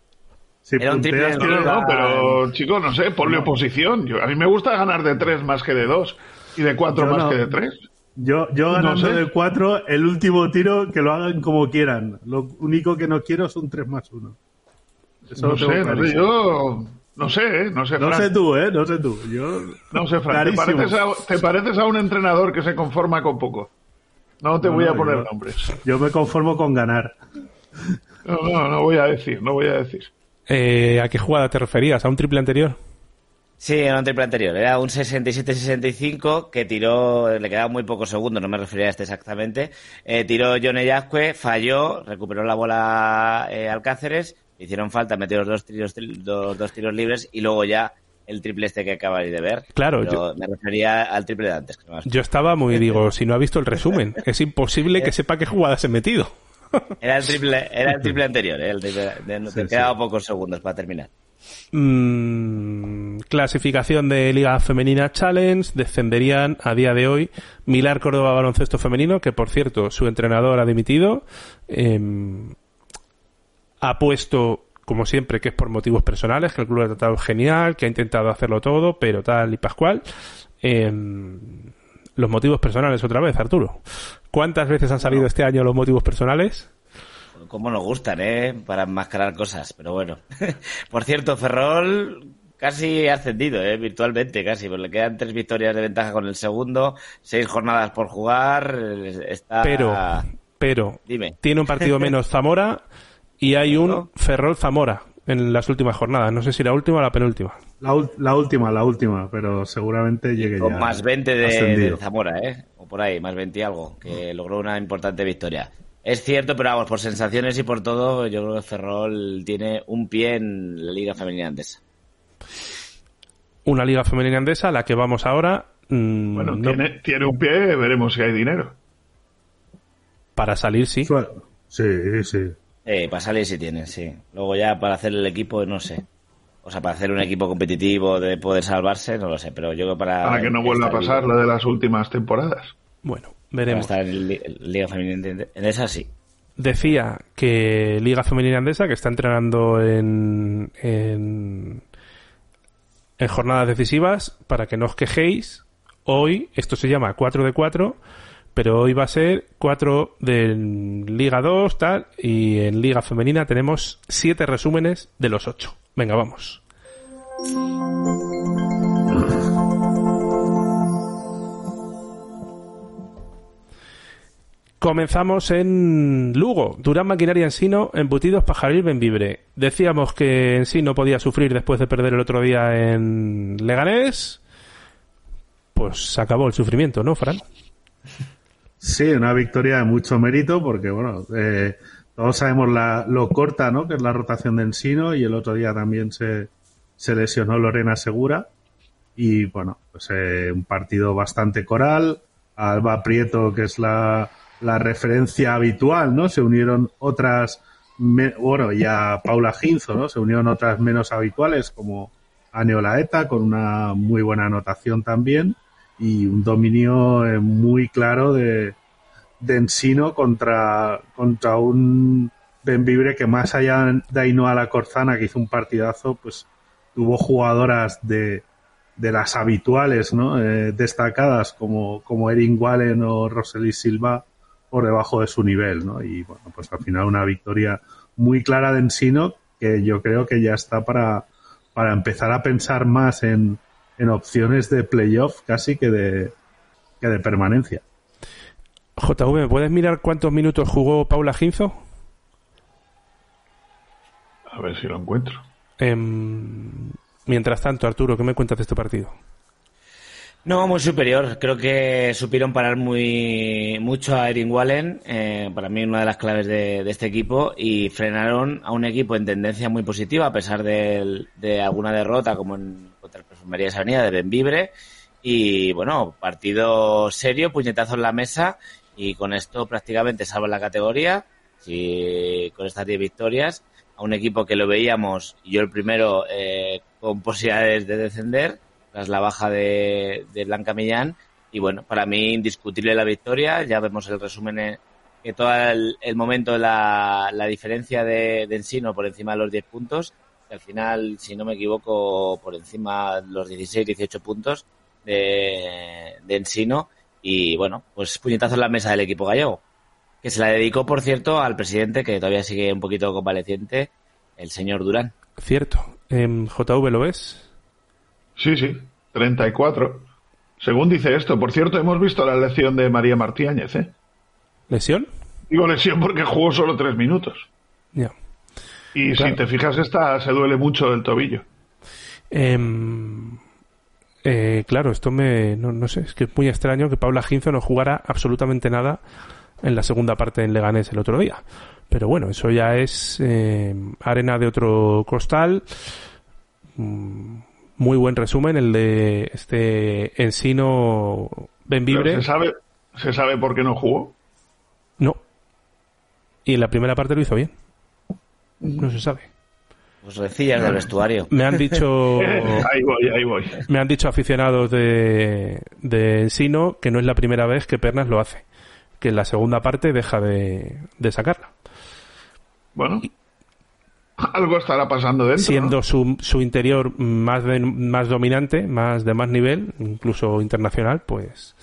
Si era un triple no, pero chicos, no sé, ponle oposición. Yo, a mí me gusta ganar de 3 más que de 2 y de 4 más que de 3.
Yo, yo ganando de 4, el último tiro que lo hagan como quieran. Lo único que no quiero es un 3 más 1.
Eso no sé, no sé, yo no sé, ¿eh? No sé,
No sé tú, ¿eh? No sé tú. Yo...
No sé, Fran. ¿Te pareces, a, te pareces, a, un entrenador que se conforma con poco. No te voy a poner nombres.
Yo me conformo con ganar.
No, no, no voy a decir, no voy a decir.
Eh, ¿A qué jugada te referías? ¿A un triple anterior?
Sí, era un triple anterior. Era un 67-65 que tiró, le quedaba muy pocos segundos, no me refería a este exactamente. Eh, tiró Johnny Yazque, falló, recuperó la bola eh, Alcáceres hicieron falta, metió los dos tiros, dos, tiros libres y luego ya el triple este que acabáis de ver.
Claro,
yo, me refería al triple de antes.
yo estaba muy, digo, si no ha visto el resumen, es imposible que sepa qué jugadas he metido.
Era el triple, era el triple anterior, ¿eh? el te quedaba pocos segundos para terminar.
Mm, clasificación de Liga Femenina Challenge, descenderían a día de hoy Milar Córdoba Baloncesto Femenino, que por cierto su entrenador ha dimitido. Em, ha puesto, como siempre, que es por motivos personales, que el club ha tratado genial, que ha intentado hacerlo todo, pero tal y pascual. Em, los motivos personales otra vez, Arturo. ¿Cuántas veces han salido este año los motivos personales?
Como nos gustan, ¿eh? Para enmascarar cosas, pero bueno. por cierto, Ferrol casi ha ascendido, ¿eh? Virtualmente, casi. Porque le quedan tres victorias de ventaja con el segundo, seis jornadas por jugar. Está...
Pero, pero, Dime. tiene un partido menos Zamora y hay un Ferrol Zamora en las últimas jornadas. No sé si la última o la penúltima.
La, última, la última, pero seguramente llegue
Con más 20 de, Zamora, ¿eh? O por ahí, más 20 y algo, que logró una importante victoria. Es cierto, pero vamos, por sensaciones y por todo, yo creo que Ferrol tiene un pie en la Liga Femenina Andesa.
Una Liga Femenina Andesa, la que vamos ahora.
Mm, bueno, tiene, tiene, un pie, veremos si hay dinero.
Para salir, sí.
Sí, sí.
Eh, para salir sí tienen, sí. Luego ya para hacer el equipo, no sé. O sea, para hacer un equipo competitivo de poder salvarse, no lo sé. Pero yo para...
Para que no vuelva a pasar lo de las últimas temporadas.
Bueno, veremos.
Para estar en Liga Femenina en esa sí.
Decía que Liga Femenina Andesa, que está entrenando en, en, en jornadas decisivas, para que no os quejéis, hoy, esto se llama 4 de 4, pero hoy va a ser 4 de Liga 2, tal, y en Liga Femenina tenemos 7 resúmenes de los 8. Venga, vamos. Comenzamos en Lugo, Durán Maquinaria Ensino, embutidos Pajaril Benvibre. Decíamos que en sí no podía sufrir después de perder el otro día en Leganés. Pues se acabó el sufrimiento, ¿no, Fran?
Sí, una victoria de mucho mérito porque, bueno, eh, todos sabemos la, lo corta, ¿no? Que es la rotación de Ensino y el otro día también se, se lesionó Lorena Segura y, bueno, pues eh, un partido bastante coral. Alba Prieto, que es la, la referencia habitual, ¿no? Se unieron otras, bueno, y a Paula Ginzo, ¿no? Se unieron otras menos habituales como Aneolaeta con una muy buena anotación también y un dominio eh, muy claro de, de Ensino contra, contra un Benvibre que más allá de Ainhoa La Corzana, que hizo un partidazo, pues tuvo jugadoras de, de las habituales, ¿no? Eh, destacadas como, como Erin Wallen o Rosely Silva por debajo de su nivel, ¿no? Y bueno, pues al final una victoria muy clara de Ensino que yo creo que ya está para, para empezar a pensar más en, en opciones de playoff casi que de, que de permanencia.
JV, ¿me puedes mirar cuántos minutos jugó Paula Ginzo?
A ver si lo encuentro.
Em, mientras tanto, Arturo, ¿qué me cuentas de este partido?
No, muy superior. Creo que supieron parar muy mucho a Erin Wallen, eh, para mí una de las claves de, de, este equipo, y frenaron a un equipo en tendencia muy positiva, a pesar de, de alguna derrota, como en, contra el Perfumería Sanidad de Benvibre. Y bueno, partido serio, puñetazo en la mesa, y con esto prácticamente salvan la categoría, y con estas 10 victorias, a un equipo que lo veíamos, yo el primero, eh, con posibilidades de descender, tras la baja de, de, Blanca Millán. Y bueno, para mí indiscutible la victoria. Ya vemos el resumen en, que todo el, el momento la, la diferencia de, de, Ensino por encima de los 10 puntos. Que al final, si no me equivoco, por encima de los 16, 18 puntos de, de Ensino. Y bueno, pues puñetazo en la mesa del equipo gallego. Que se la dedicó, por cierto, al presidente, que todavía sigue un poquito convaleciente, el señor Durán.
Cierto. Eh, JV, ¿lo ves?
Sí, sí, 34. Según dice esto, por cierto, hemos visto la lesión de María Martíñez, ¿eh?
¿Lesión?
Digo lesión porque jugó solo tres minutos.
Ya.
Y claro. si te fijas, esta se duele mucho del tobillo.
Eh, eh, claro, esto me. No, no, sé, es que es muy extraño que Paula Ginzo no jugara absolutamente nada en la segunda parte en Leganés el otro día. Pero bueno, eso ya es eh, arena de otro costal. Mm, muy buen resumen el de este Ensino Benvibre.
¿Se sabe, ¿Se sabe por qué no jugó?
No. Y en la primera parte lo hizo bien. No se sabe.
Pues del vestuario.
Me han dicho.
ahí voy, ahí voy.
Me han dicho aficionados de, de Ensino que no es la primera vez que Pernas lo hace. Que en la segunda parte deja de, de sacarla.
Bueno. Algo estará pasando dentro.
Siendo
¿no?
su, su interior más, de, más dominante, más de más nivel, incluso internacional, pues.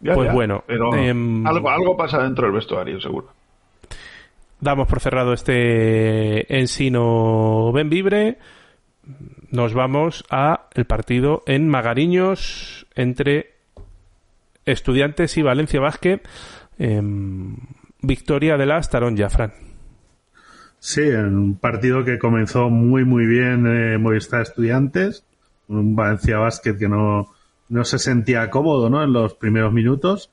Ya,
pues
ya,
bueno.
Pero
eh,
algo, algo pasa dentro del vestuario, seguro.
Damos por cerrado este Ensino Benvibre. Nos vamos a el partido en Magariños entre Estudiantes y Valencia Basket. Eh, victoria de la Astarón Jafran.
Sí, un partido que comenzó muy muy bien eh, Movistar Estudiantes, un Valencia Basket que no, no se sentía cómodo ¿no? en los primeros minutos,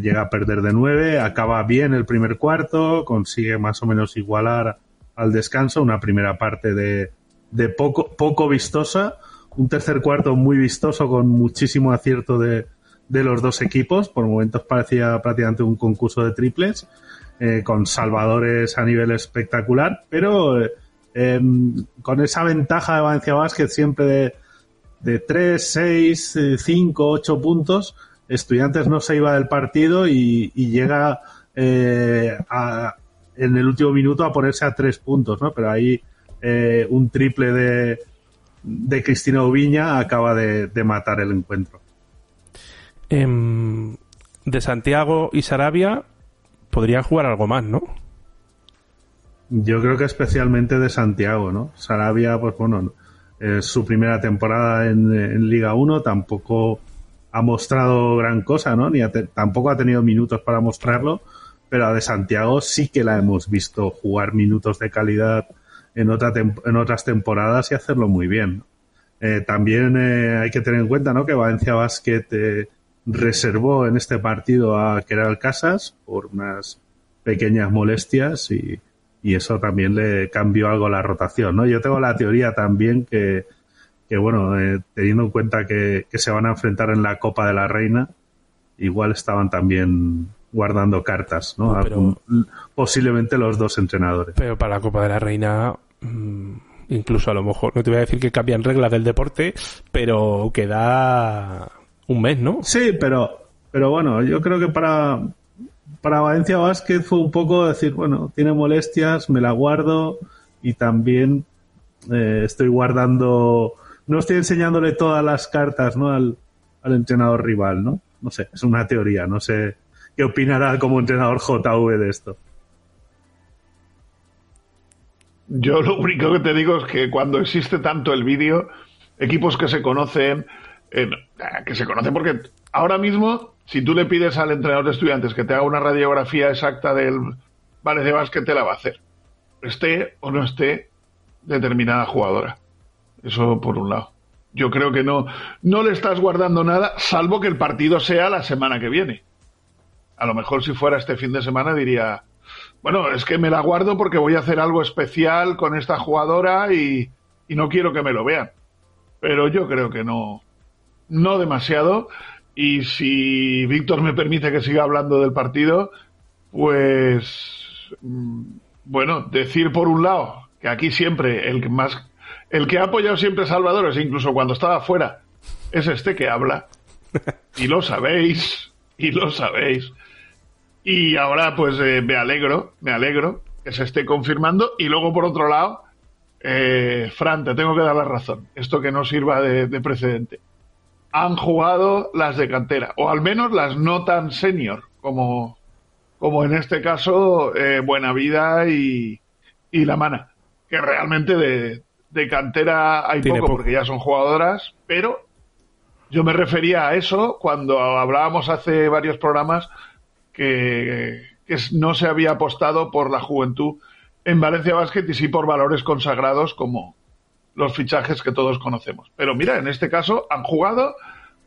llega a perder de nueve, acaba bien el primer cuarto, consigue más o menos igualar al descanso, una primera parte de, de poco, poco vistosa, un tercer cuarto muy vistoso con muchísimo acierto de, los dos equipos, por momentos parecía prácticamente un concurso de triples eh, con salvadores a nivel espectacular, pero eh, con esa ventaja de Valencia Basket siempre de, de 3, 6, 5, 8 puntos, Estudiantes no se iba del partido y, y llega eh, a, en el último minuto a ponerse a 3 puntos, ¿no? Pero ahí eh, un triple de, de Cristina Ubiña acaba de, de matar el encuentro.
de Santiago y Sarabia podrían jugar algo más, ¿no?
Yo creo que especialmente de Santiago, ¿no? Sarabia, pues bueno, es su primera temporada en, en Liga 1, tampoco ha mostrado gran cosa, ¿no? Ni ha te, tampoco ha tenido minutos para mostrarlo, pero a de Santiago sí que la hemos visto jugar minutos de calidad en, otra en otras temporadas y hacerlo muy bien. Eh, también eh, hay que tener en cuenta, ¿no? Que Valencia Basket eh, reservó en este partido a Keral Casas por unas pequeñas molestias y, y eso también le cambió algo la rotación, ¿no? Yo tengo la teoría también que, que bueno, eh, teniendo en cuenta que, que, se van a enfrentar en la Copa de la Reina, igual estaban también guardando cartas, ¿no?
Pero,
Posiblemente los dos entrenadores.
Pero para la Copa de la Reina, mmm, incluso a lo mejor, no te voy a decir que cambian reglas del deporte, pero queda un mes, ¿no?
Sí, pero, pero bueno, yo creo que para, para Valencia Basket fue un poco decir, bueno, tiene molestias, me la guardo y también eh, estoy guardando, no estoy enseñándole todas las cartas, ¿no? Al, al entrenador rival, ¿no? No sé, es una teoría, no sé qué opinará como entrenador JV de esto.
Yo lo único que te digo es que cuando existe tanto el vídeo, equipos que se conocen, eh, que se conocen porque ahora mismo, si tú le pides al entrenador de estudiantes que te haga una radiografía exacta del Vale de Básquet, te la va a hacer. Esté o no esté determinada jugadora. Eso por un lado. Yo creo que no, no le estás guardando nada, salvo que el partido sea la semana que viene. A lo mejor si fuera este fin de semana diría, bueno, es que me la guardo porque voy a hacer algo especial con esta jugadora y, y no quiero que me lo vean. Pero yo creo que no, no demasiado. Y si Víctor me permite que siga hablando del partido, pues bueno, decir por un lado que aquí siempre el que más el que ha apoyado siempre a Salvador, incluso cuando estaba fuera, es este que habla. Y lo sabéis, y lo sabéis. Y ahora pues eh, me alegro, me alegro que se esté confirmando. Y luego por otro lado, eh, Fran, te tengo que dar la razón. Esto que no sirva de, de, precedente. Han jugado las de cantera, o al menos las no tan senior, como, como en este caso eh, Buena Vida y, y La Mana. Que realmente de, de cantera hay poco, poco porque ya son jugadoras, pero yo me refería a eso cuando hablábamos hace varios programas que, que, no se había apostado por la juventud en Valencia Basket y sí por valores consagrados como los fichajes que todos conocemos. Pero mira, en este caso han jugado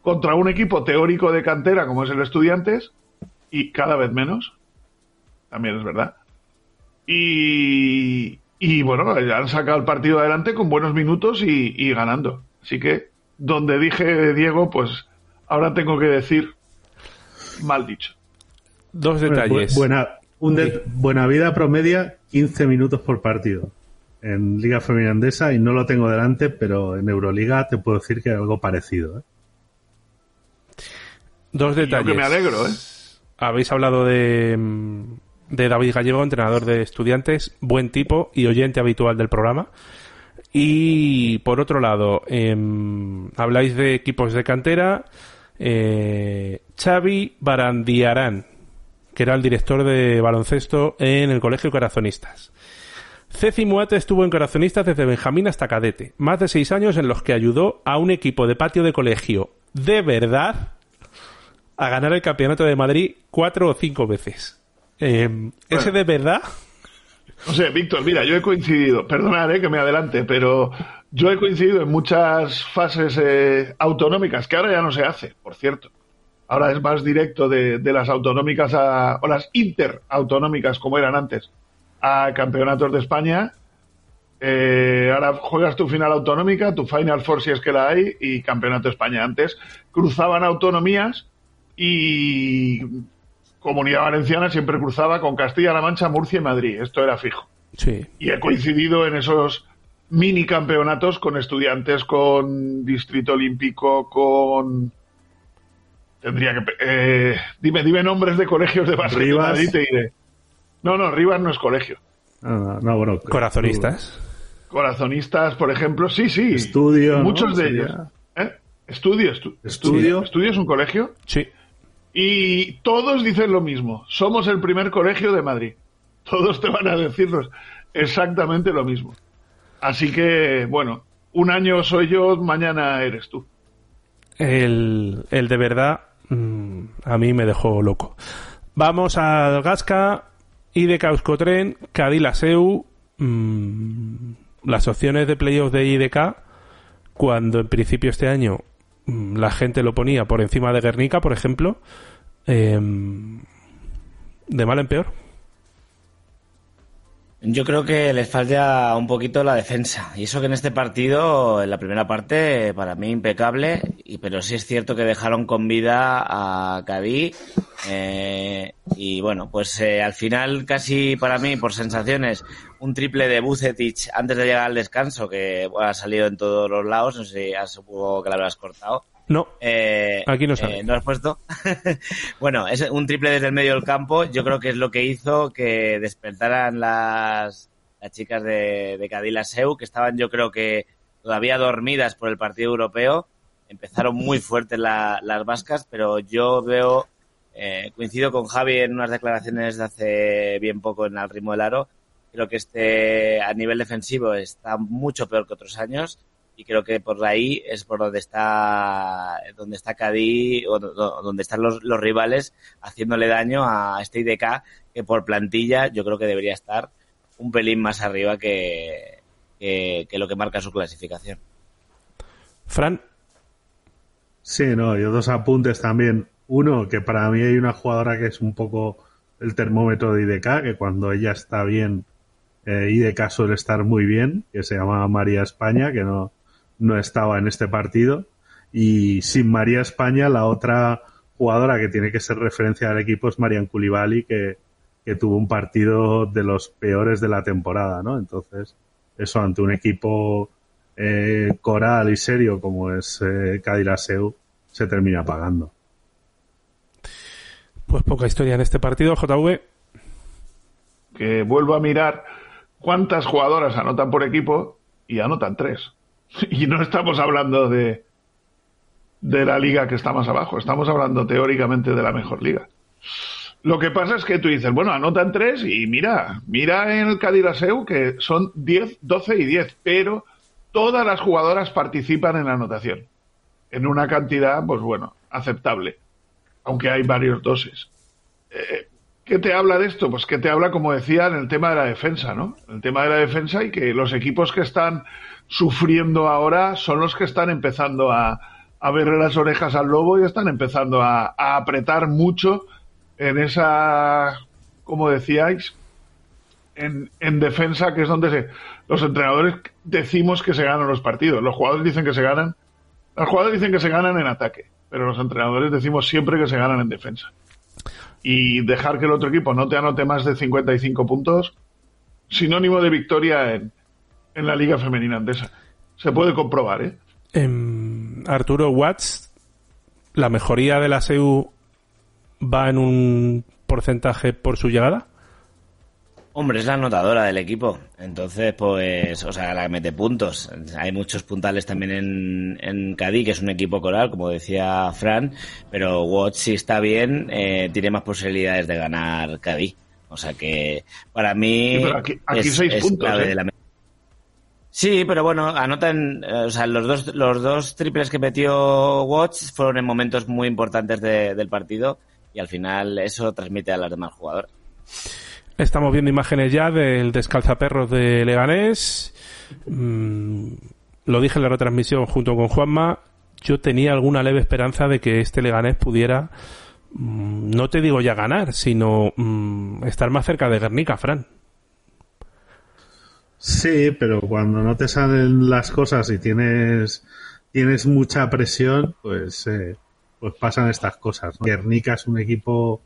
contra un equipo teórico de cantera como es el Estudiantes y cada vez menos, también es verdad. Y, y bueno, han sacado el partido adelante con buenos minutos y, y ganando. Así que donde dije Diego, pues ahora tengo que decir mal dicho.
Dos detalles.
Buena, un de, buena vida promedia 15 minutos por partido en Liga Femenina Andesa y no lo tengo delante, pero en Euroliga te puedo decir que algo parecido. ¿eh?
Dos detalles.
que me alegro, ¿eh?
Habéis hablado de, de David Gallego, entrenador de estudiantes, buen tipo y oyente habitual del programa. Y por otro lado, eh, habláis de equipos de cantera. Eh, Xavi Barandiarán, que era el director de baloncesto en el Colegio Corazonistas. Ceci Muate estuvo en Corazonistas desde Benjamín hasta Cadete, más de seis años en los que ayudó a un equipo de patio de colegio de verdad a ganar el campeonato de Madrid cuatro o cinco veces. Eh, bueno. ¿Ese de verdad?
No sé, Víctor, mira, yo he coincidido, perdonad eh, que me adelante, pero yo he coincidido en muchas fases eh, autonómicas, que ahora ya no se hace, por cierto ahora es más directo de, de las autonómicas a, o las interautonómicas como eran antes a campeonatos de España. Eh, ahora juegas tu final autonómica, tu Final Four si es que la hay, y Campeonato de España. Antes cruzaban autonomías y Comunidad Valenciana siempre cruzaba con Castilla-La Mancha, Murcia y Madrid. Esto era fijo.
Sí.
Y he coincidido en esos mini campeonatos con estudiantes, con Distrito Olímpico, con tendría que eh, dime dime nombres de colegios de básquet
Rivas.
Madrid te diré. No, no, Rivas no es colegio.
Ah, no, bueno,
Corazonistas.
Corazonistas, por ejemplo, sí, sí.
Estudio.
Muchos
¿no?
de
Sería...
ellos. ¿Eh? Estudio, estu
estudio.
Estudio es un colegio.
Sí.
Y todos dicen lo mismo. Somos el primer colegio de Madrid. Todos te van a decirnos exactamente lo mismo. Así que, bueno, un año soy yo, mañana eres tú.
El, el de verdad mmm, a mí me dejó loco. Vamos al Gasca, IDK Euskotren, Cadillaceu, mmm, las opciones de playoff de IDK, cuando en principio este año mm, la gente lo ponía por encima de Guernica, por ejemplo, em, de mal en peor.
Yo creo que les falla un poquito la defensa. Y eso que en este partido, en la primera parte, para mí impecable. Y, pero sí es cierto que dejaron con vida a Cádiz. Eh, y bueno, pues eh, al final, casi para mí, por sensaciones, un triple de Bucetich antes de llegar al descanso, que ha salido en todos los lados. No sé si supongo que lo habrás cortado.
No.
Eh,
aquí no sale.
Eh, ¿No has puesto? bueno, es un triple desde el medio del campo. Yo creo que es lo que hizo que despertaran las, las chicas de, de Cadila Seu, que estaban yo creo que todavía dormidas por el partido europeo. Empezaron muy fuertes la, las vascas, pero yo veo, eh, coincido con Javi en unas declaraciones de hace bien poco en el ritmo del aro. Creo que este a nivel defensivo está mucho peor que otros años y creo que por ahí es por donde está donde está Cádiz o donde están los, los, rivales haciéndole daño a este IDK que por plantilla yo creo que debería estar un pelín más arriba que, que, que lo que marca su clasificación.
Fran.
Sí, no, yo dos apuntes también. Uno, que para mí hay una jugadora que es un poco el termómetro de IDK, que cuando ella está bien, eh, IDK suele estar muy bien, que se llama María España, que no, no estaba en este partido. Y sin María España, la otra jugadora que tiene que ser referencia del equipo es Marian Culibali, que, que, tuvo un partido de los peores de la temporada, ¿no? Entonces, eso ante un equipo eh, coral y serio como es eh, Cadillaceu, se termina pagando.
Pues poca historia en este partido, JV.
Que vuelvo a mirar cuántas jugadoras anotan por equipo y anotan tres. Y no estamos hablando de, de la liga que está más abajo, estamos hablando teóricamente de la mejor liga. Lo que pasa es que tú dices, bueno, anotan tres y mira, mira en el Cadiraseu que son 10, 12 y 10, pero todas las jugadoras participan en la anotación. En una cantidad, pues bueno, aceptable, aunque hay varios dosis. Eh, ¿Qué te habla de esto? Pues que te habla, como decía, en el tema de la defensa, ¿no? El tema de la defensa y que los equipos que están sufriendo ahora son los que están empezando a, a verle las orejas al lobo y están empezando a, a, apretar mucho en esa, como decíais, en, en, defensa, que es donde se, los entrenadores decimos que se ganan los partidos. Los jugadores dicen que se ganan, los jugadores dicen que se ganan en ataque, pero los entrenadores decimos siempre que se ganan en defensa. Y dejar que el otro equipo no te anote más de 55 puntos, sinónimo de victoria en, en la Liga Femenina Andesa. Se puede comprobar, ¿eh?
Eh, Arturo Watts, la mejoría de la SEU va en un porcentaje por su llegada.
Hombre, es la anotadora del equipo. Entonces, pues, o sea, la que mete puntos. Hay muchos puntales también en, en Cádiz, que es un equipo coral, como decía Fran. Pero Watts, si está bien, eh, tiene más posibilidades de ganar Cádiz. O sea que, para mí,
sí, aquí, aquí
es,
seis
es
puntos,
clave
¿eh?
de la Sí, pero bueno, anotan, eh, o sea, los dos, los dos triples que metió Watts fueron en momentos muy importantes de, del partido y al final eso transmite a las demás jugadoras.
Estamos viendo imágenes ya del descalzaperros de Leganés. Mm, lo dije en la retransmisión junto con Juanma. Yo tenía alguna leve esperanza de que este Leganés pudiera, mm, no te digo ya ganar, sino mm, estar más cerca de Guernica, Fran.
Sí, pero cuando no te salen las cosas y tienes, tienes mucha presión, pues, eh, pues pasan estas cosas. ¿no? Guernica es un equipo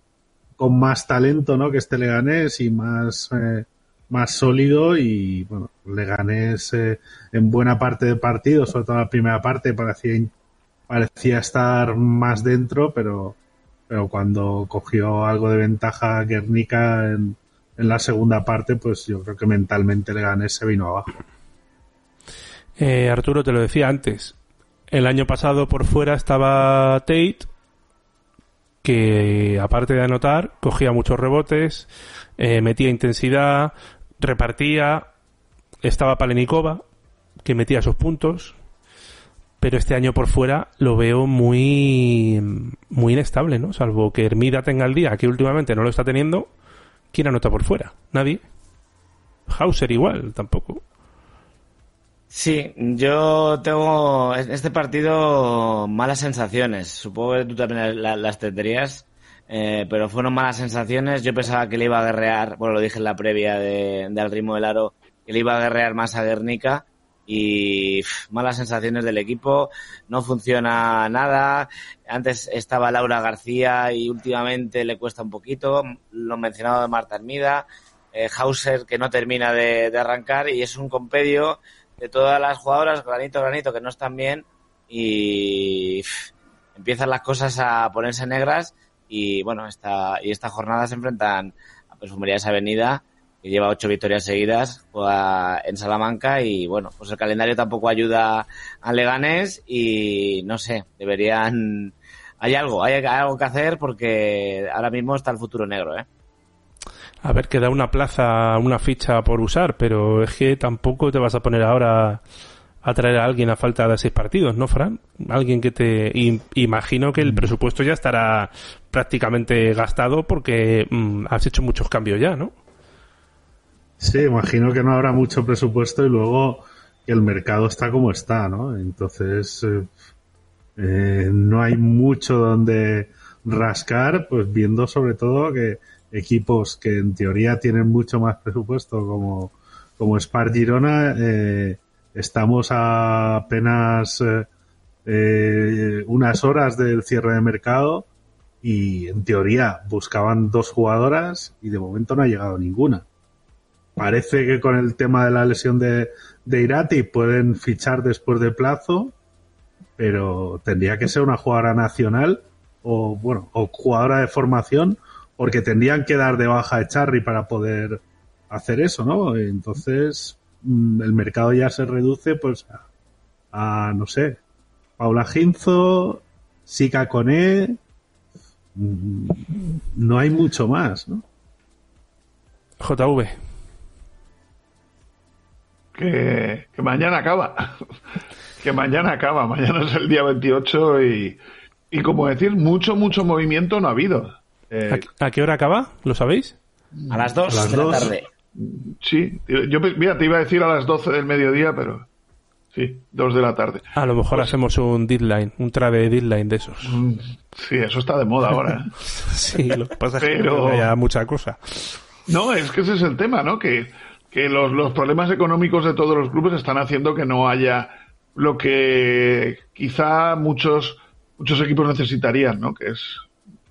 con más talento, ¿no? Que este Leganés y más, eh, más sólido y, bueno, Leganés eh, en buena parte del partido, sobre todo en la primera parte, parecía, parecía estar más dentro, pero, pero cuando cogió algo de ventaja Guernica en, en la segunda parte, pues yo creo que mentalmente Leganés se vino abajo.
Eh, Arturo, te lo decía antes. El año pasado por fuera estaba Tate, que aparte de anotar, cogía muchos rebotes, eh, metía intensidad, repartía. Estaba Palenikova, que metía sus puntos. Pero este año por fuera lo veo muy, muy inestable, ¿no? Salvo que Hermida tenga el día, que últimamente no lo está teniendo. ¿Quién anota por fuera? Nadie. Hauser igual, tampoco.
Sí, yo tengo en este partido malas sensaciones. Supongo que tú también las tendrías, eh, pero fueron malas sensaciones. Yo pensaba que le iba a guerrear, bueno, lo dije en la previa de, del ritmo del aro, que le iba a guerrear más a Guernica y malas sensaciones del equipo, no funciona nada. Antes estaba Laura García y últimamente le cuesta un poquito. Lo mencionado de Marta Hermida, eh, Hauser que no termina de, de arrancar y es un compedio de todas las jugadoras, granito granito, que no están bien y empiezan las cosas a ponerse negras y bueno, esta, y esta jornada se enfrentan a Perfumerías Avenida que lleva ocho victorias seguidas juega en Salamanca y bueno, pues el calendario tampoco ayuda a Leganés y no sé, deberían hay algo, hay algo que hacer porque ahora mismo está el futuro negro, ¿eh?
A ver, queda una plaza, una ficha por usar, pero es que tampoco te vas a poner ahora a traer a alguien a falta de seis partidos, ¿no, Fran? Alguien que te... imagino que el mm. presupuesto ya estará prácticamente gastado porque mm, has hecho muchos cambios ya, ¿no?
Sí, imagino que no habrá mucho presupuesto y luego que el mercado está como está, ¿no? Entonces, eh, eh, no hay mucho donde rascar, pues viendo sobre todo que equipos que en teoría tienen mucho más presupuesto como, como Spar Girona, eh, estamos a apenas eh, eh, unas horas del cierre de mercado y en teoría buscaban dos jugadoras y de momento no ha llegado ninguna. Parece que con el tema de la lesión de, de Irati pueden fichar después de plazo, pero tendría que ser una jugadora nacional o bueno, o jugadora de formación porque tendrían que dar de baja a Charry para poder hacer eso, ¿no? Entonces, mm, el mercado ya se reduce, pues, a, no sé, Paula Ginzo, Sika Cone, mm, no hay mucho más, ¿no?
JV.
Que, que mañana acaba. que mañana acaba. Mañana es el día 28 y, y como decir, mucho, mucho movimiento no ha habido.
Eh, ¿A, qué hora acaba? ¿Lo sabéis?
A las 2 de la tarde.
Sí, yo mira, te iba a decir a las 12 del mediodía, pero sí, 2 de la tarde.
A lo mejor pues hacemos un deadline, un trave deadline de esos. Mm,
sí, eso está de moda ahora. ¿eh?
sí, lo que pasa es que no haya mucha cosa.
No, es que ese es el tema, ¿no? Que, que los, los problemas económicos de todos los clubes están haciendo que no haya lo que quizá muchos muchos equipos necesitarían, ¿no? Que es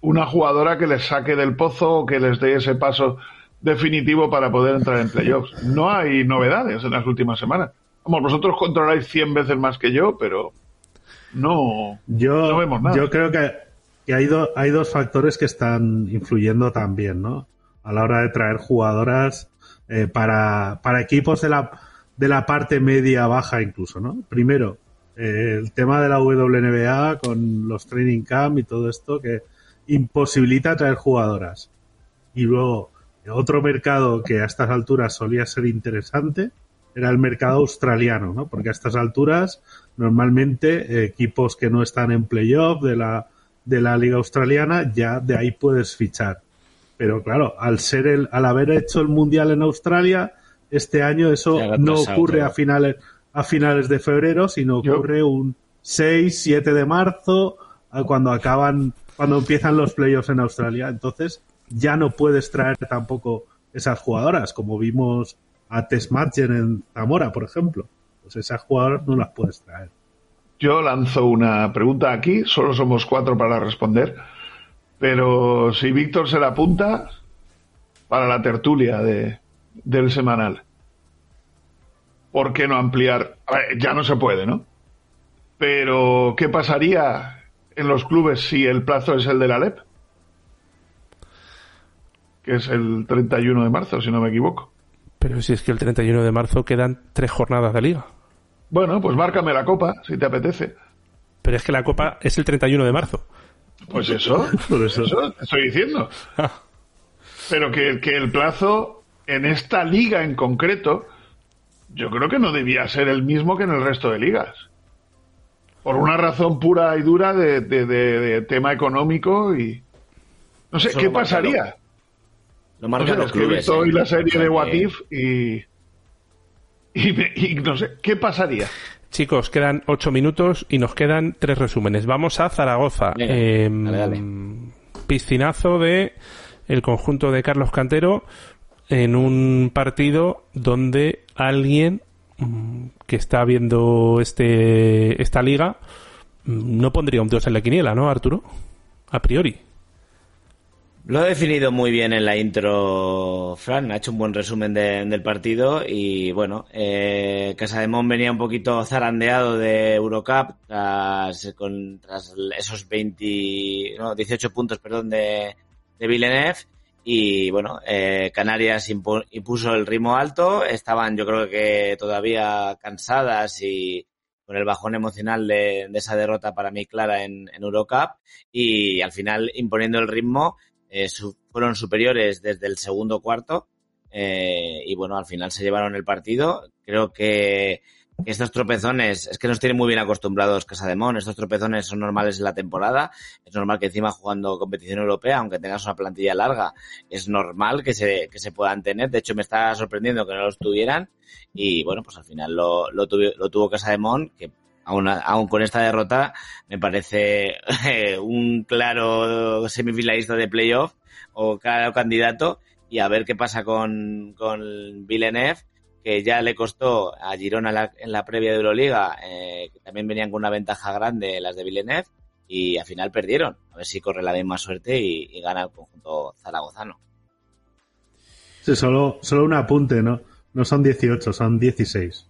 una jugadora que les saque del pozo o que les dé ese paso definitivo para poder entrar en playoffs. No hay novedades en las últimas semanas. Vamos, vosotros controláis 100 veces más que yo, pero no,
yo,
vemos nada.
Yo creo que, hay, hay dos factores que están influyendo también, ¿no? A la hora de traer jugadoras eh, para, para equipos de la, de la parte media baja incluso, ¿no? Primero, eh, el tema de la WNBA con los training camp y todo esto que imposibilita traer jugadoras. Y luego, otro mercado que a estas alturas solía ser interesante era el mercado australiano, ¿no? Porque a estas alturas, normalmente, equipos que no están en playoff de la, de la liga australiana, ya de ahí puedes fichar. Pero claro, al ser el, al haber hecho el mundial en Australia, este año eso no ocurre a finales, a finales de febrero, sino ocurre un 6, 7 de marzo, cuando acaban cuando empiezan los playoffs en Australia. Entonces ya no puedes traer tampoco esas jugadoras, como vimos a Tess Madgen en Zamora, por ejemplo. Pues esas jugadoras no las puedes traer.
Yo lanzo una pregunta aquí, solo somos cuatro para responder, pero si Víctor se la apunta para la tertulia de, del semanal, ¿por qué no ampliar? ya no se puede, ¿no? Pero, ¿qué pasaría en los clubes si el plazo es el de la LEP, que es el 31 de marzo, si no me equivoco.
Pero si es que el 31 de marzo quedan tres jornadas de liga.
Bueno, pues márcame la copa, si te apetece.
Pero es que la copa es el 31 de marzo.
Pues eso, por eso. estoy diciendo. Ah. Pero que, que el plazo en esta liga en concreto, yo creo que no debía ser el mismo que en el resto de ligas por una razón pura y dura de, tema económico y no sé qué pasaría
lo marcan los
clubes, que he visto hoy la serie de What If y Y, me- y no sé, ¿qué pasaría?
Chicos, quedan ocho minutos y nos quedan tres resúmenes. Vamos a Zaragoza.
Venga,
Em,
dale, dale.
Piscinazo de el conjunto de Carlos Cantero en un partido donde alguien que está viendo este esta liga mm, no pondría un dios en la quiniela, ¿no, Arturo? A priori.
Lo he definido muy bien en la intro, Fran. Ha hecho un buen resumen de- del partido. Y bueno, eh, Casademón venía un poquito zarandeado de Eurocup tras, con, tras esos 20, no, 18 puntos perdón, de, de Villeneuve. Y bueno, eh, Canarias impu- impuso el ritmo alto. Estaban, yo creo que todavía cansadas y con el bajón emocional de, esa derrota para mí clara en, Eurocup. Y al final, imponiendo el ritmo, eh, fueron superiores desde el segundo cuarto eh, y bueno, al final se llevaron el partido. Creo que estos tropezones, es que nos tienen muy bien acostumbrados Casademón, estos tropezones son normales en la temporada, es normal que encima jugando competición europea, aunque tengas una plantilla larga, es normal que se, que se puedan tener, de hecho me está sorprendiendo que no los tuvieran. Y bueno, pues al final lo, lo, tuvi- lo tuvo que aún, aún con esta derrota me parece un claro semifinalista de playoff o claro candidato. Y a ver qué pasa con, con Villeneuve que ya le costó a Girona la- en la previa de Euroliga, eh, que también venían con una ventaja grande las de Villeneuve, y al final perdieron. A ver si corre la misma suerte y, y gana el conjunto zaragozano.
Sí, solo, solo un apunte, ¿no? No son 18, son 16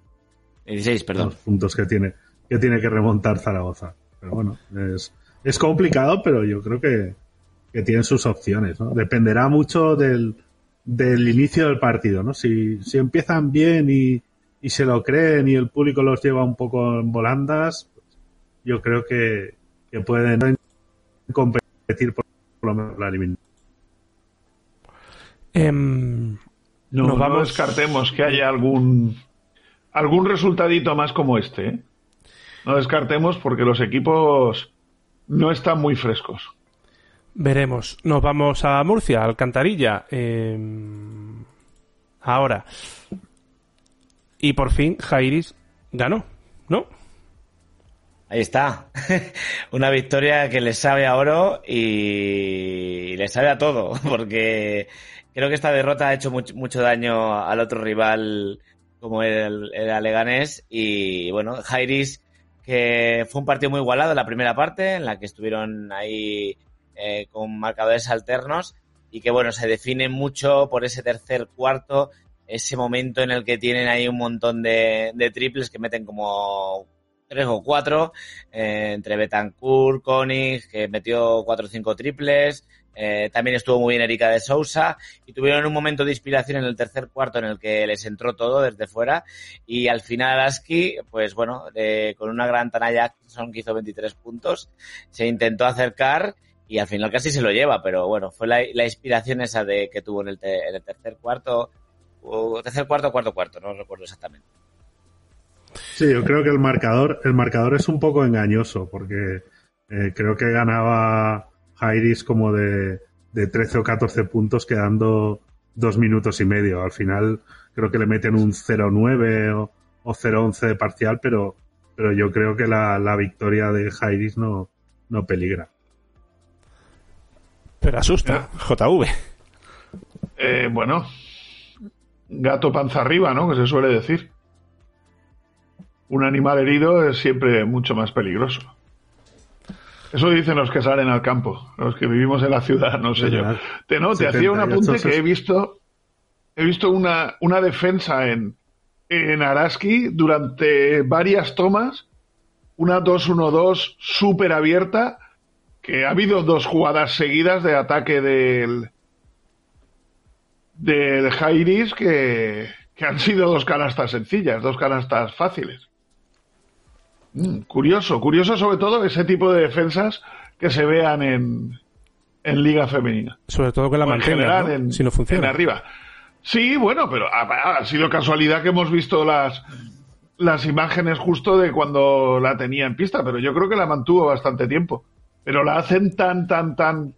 16, perdón.
los puntos que tiene, que tiene que remontar Zaragoza. Pero bueno, es, es complicado, pero yo creo que, que tienen sus opciones, ¿no? Dependerá mucho del, del inicio del partido, ¿no? Si, si empiezan bien y, y se lo creen y el público los lleva un poco en volandas, pues yo creo que, que pueden competir por, por lo menos la eliminación.
Em,
No,
Nos
no
vamos-
descartemos que haya algún algún resultadito más como este. ¿eh? No descartemos porque los equipos no están muy frescos.
Veremos. Nos vamos a Murcia, Alcantarilla. Em, ahora. Y por fin Jairis ganó, ¿no?
Ahí está. Una victoria que le sabe a oro y le sabe a todo, porque creo que esta derrota ha hecho mucho, daño al otro rival como el, el Leganés. Y bueno, Jairis, que fue un partido muy igualado en la primera parte, en la que estuvieron ahí eh, con marcadores alternos y que bueno, se define mucho por ese tercer cuarto, ese momento en el que tienen ahí un montón de, de triples que meten como tres o cuatro, eh, entre Betancourt, Koenig, que metió cuatro o cinco triples, eh, también estuvo muy bien Erika de Sousa, y tuvieron un momento de inspiración en el tercer cuarto en el que les entró todo desde fuera, y al final Aski, pues bueno, eh, con una gran Tanaya Atkinson que hizo 23 puntos, se intentó acercar, y al final casi se lo lleva, pero bueno, fue la, inspiración esa de que tuvo en el, te- en el tercer cuarto, o tercer cuarto, cuarto, cuarto, no recuerdo exactamente.
Sí, yo creo que el marcador, el marcador es un poco engañoso, porque eh, creo que ganaba Jairis como de, de 13 o 14 puntos quedando dos minutos y medio. Al final creo que le meten un 0-9 o, o 0-11 de parcial, pero, pero yo creo que la, la victoria de Jairis no, no peligra.
Pero asusta, JV.
Eh, bueno, gato panza arriba, ¿no? Que se suele decir. Un animal herido es siempre mucho más peligroso. Eso dicen los que salen al campo, los que vivimos en la ciudad, no sé yo. Te, no, te hacía un
78,
apunte que he visto, he visto una, una defensa en, en Araski durante varias tomas, una 2-1-2 súper abierta, que ha habido dos jugadas seguidas de ataque del, del Jairis que, que han sido dos canastas sencillas, dos canastas fáciles. Mm, curioso, curioso sobre todo ese tipo de defensas que se vean en, en Liga Femenina.
Sobre todo que la
O en
mantenga,
general,
¿no?
en,
si no funciona.
en arriba. Sí, bueno, pero ha, ha sido casualidad que hemos visto las, las imágenes justo de cuando la tenía en pista, pero yo creo que la mantuvo bastante tiempo. Pero la hacen tan, tan, tan,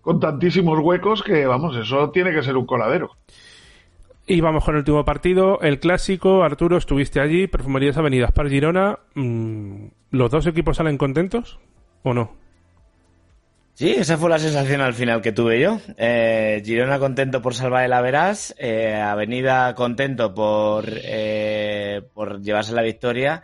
con tantísimos huecos que, vamos, eso tiene que ser un coladero.
Y vamos con el último partido, el clásico. Arturo, estuviste allí, Perfumerías Avenidas para Girona. Mm, ¿Los dos equipos salen contentos o no?
Sí, esa fue la sensación al final que tuve yo. Eh, Girona contento por salvar el Averas, eh, Avenida contento por, eh, por llevarse la victoria,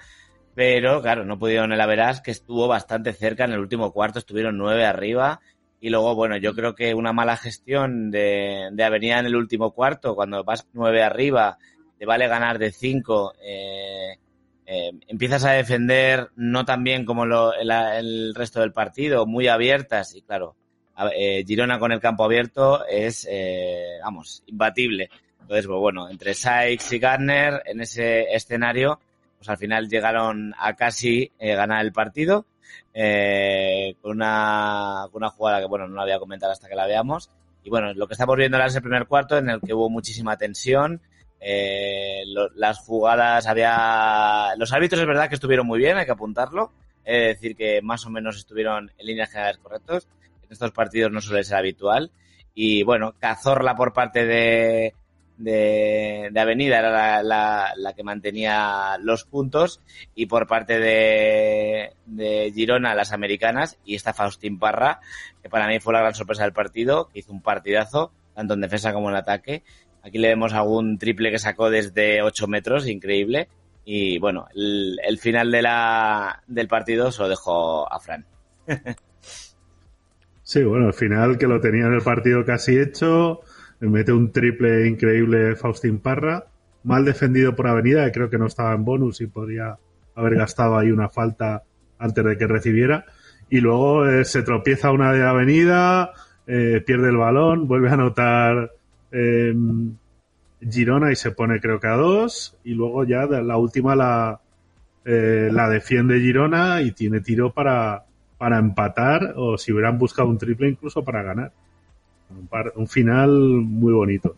pero claro, no pudieron el Averas, que estuvo bastante cerca en el último cuarto, estuvieron nueve arriba. Y luego, bueno, yo creo que una mala gestión de, de Avenida en el último cuarto, cuando vas nueve arriba, te vale ganar de cinco. Eh, eh, empiezas a defender no tan bien como lo, el, el, resto del partido, muy abiertas y claro, eh, Girona con el campo abierto es, eh, vamos, imbatible. Entonces, pues bueno, entre Sykes y Garner en ese escenario, pues al final llegaron a casi eh, ganar el partido eh, con, una, con una jugada que, bueno, no la voy a comentar hasta que la veamos. Y bueno, lo que estamos viendo ahora es el primer cuarto en el que hubo muchísima tensión, eh, las jugadas había. Los árbitros es verdad que estuvieron muy bien, hay que apuntarlo. Es decir, que más o menos estuvieron en líneas generales correctos. En estos partidos no suele ser habitual. Y bueno, Cazorla por parte de, de, Avenida era la, la, que mantenía los puntos. Y por parte de, Girona, las americanas. Y esta Faustín Parra, que para mí fue la gran sorpresa del partido, que hizo un partidazo, tanto en defensa como en ataque. Aquí le vemos algún triple que sacó desde 8 metros, increíble. Y bueno, el, el final de la, del partido se lo dejó a Fran.
sí, bueno, el final que lo tenía en el partido casi hecho, mete un triple increíble Faustín Parra, mal defendido por Avenida, que creo que no estaba en bonus y podría haber gastado ahí una falta antes de que recibiera. Y luego eh, se tropieza una de Avenida, eh, pierde el balón, vuelve a anotar eh, Girona y se pone creo que a dos y luego ya la última la, eh, la defiende Girona y tiene tiro para, para empatar o si hubieran buscado un triple incluso para ganar. Un, par, un final muy bonito.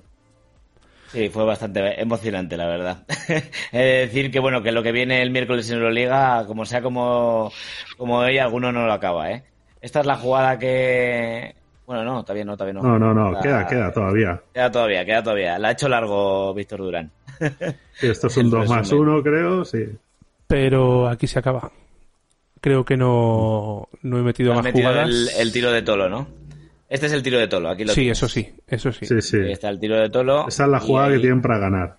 Sí, fue bastante emocionante, la verdad. He de decir que, bueno, que lo que viene el miércoles en Euroliga, como sea como, como hoy, alguno no lo acaba, ¿eh? Esta es la jugada que, bueno, no, todavía no, todavía
no. No, no, no, la... queda, queda todavía.
Queda todavía, queda todavía. La ha hecho largo Víctor Durán.
Sí, esto es un 2 más 1, creo, sí.
Pero aquí se acaba. Creo que no, no he metido
no
más
metido
jugadas.
El, el, tiro de Tolo, ¿no? Este es el tiro de Tolo, aquí lo
Sí,
tienes.
eso sí, eso sí.
Sí, sí.
Ahí está el tiro de Tolo.
Esa es la jugada
ahí...
que tienen para ganar.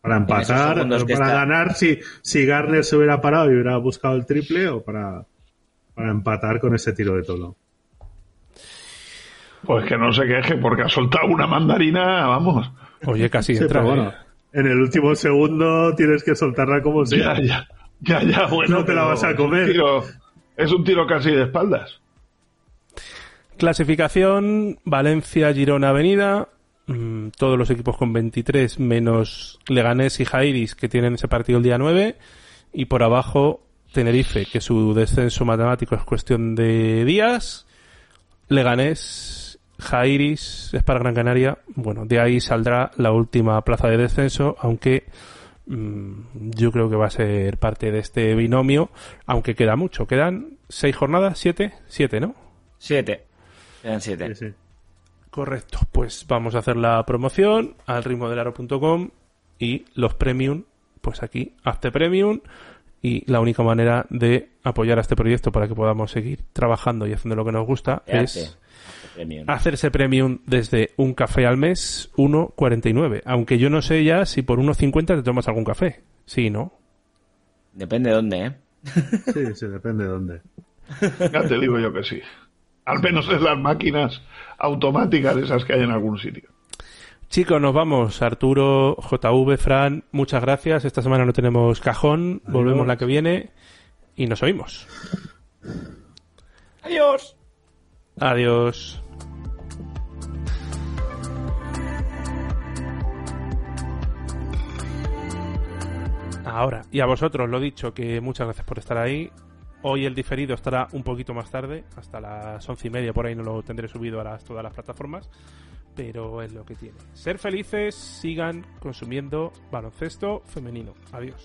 Para empatar, para
está...
ganar si, si Garner se hubiera parado y hubiera buscado el triple o para, para empatar con ese tiro de Tolo.
Pues que no se queje porque ha soltado una mandarina, vamos.
Oye, casi
Sí,
entra.
bueno,
¿eh?
en el último segundo tienes que soltarla como sea.
Ya, ya, ya, ya, bueno.
No te la vas a comer.
Es un, tiro, es un tiro casi de espaldas.
Clasificación, Valencia, Girona, Avenida. Mm, todos los equipos con 23, menos Leganés y Jairis, que tienen ese partido el día 9. Y por abajo, Tenerife, que su descenso matemático es cuestión de días. Leganés, Jairis, es para Gran Canaria. Bueno, de ahí saldrá la última plaza de descenso, aunque mmm, yo creo que va a ser parte de este binomio, aunque queda mucho. Quedan seis jornadas, siete, siete, ¿no?
Siete. Quedan siete.
Sí, sí.
Correcto, pues vamos a hacer la promoción al ritmo del aro.com y los premium, pues aquí, hazte premium y la única manera de apoyar a este proyecto para que podamos seguir trabajando y haciendo lo que nos gusta es
premium.
hacerse premium desde un café al mes 1,49. Aunque yo no sé ya si por 1,50 te tomas algún café. Sí, ¿no?
Depende de dónde, ¿eh?
Sí, sí, depende de dónde.
Ya te digo yo que sí. Al menos en las máquinas automáticas esas que hay en algún sitio.
Chicos, nos vamos. Arturo, JV, Fran, muchas gracias. Esta semana no tenemos cajón.
Adiós.
Volvemos la que viene y nos oímos.
Adiós.
Adiós. Ahora, y a vosotros lo dicho, que muchas gracias por estar ahí. Hoy el diferido estará un poquito más tarde, hasta las once y media, por ahí no lo tendré subido a todas las plataformas, pero es lo que tiene. Ser felices, sigan consumiendo baloncesto femenino. Adiós.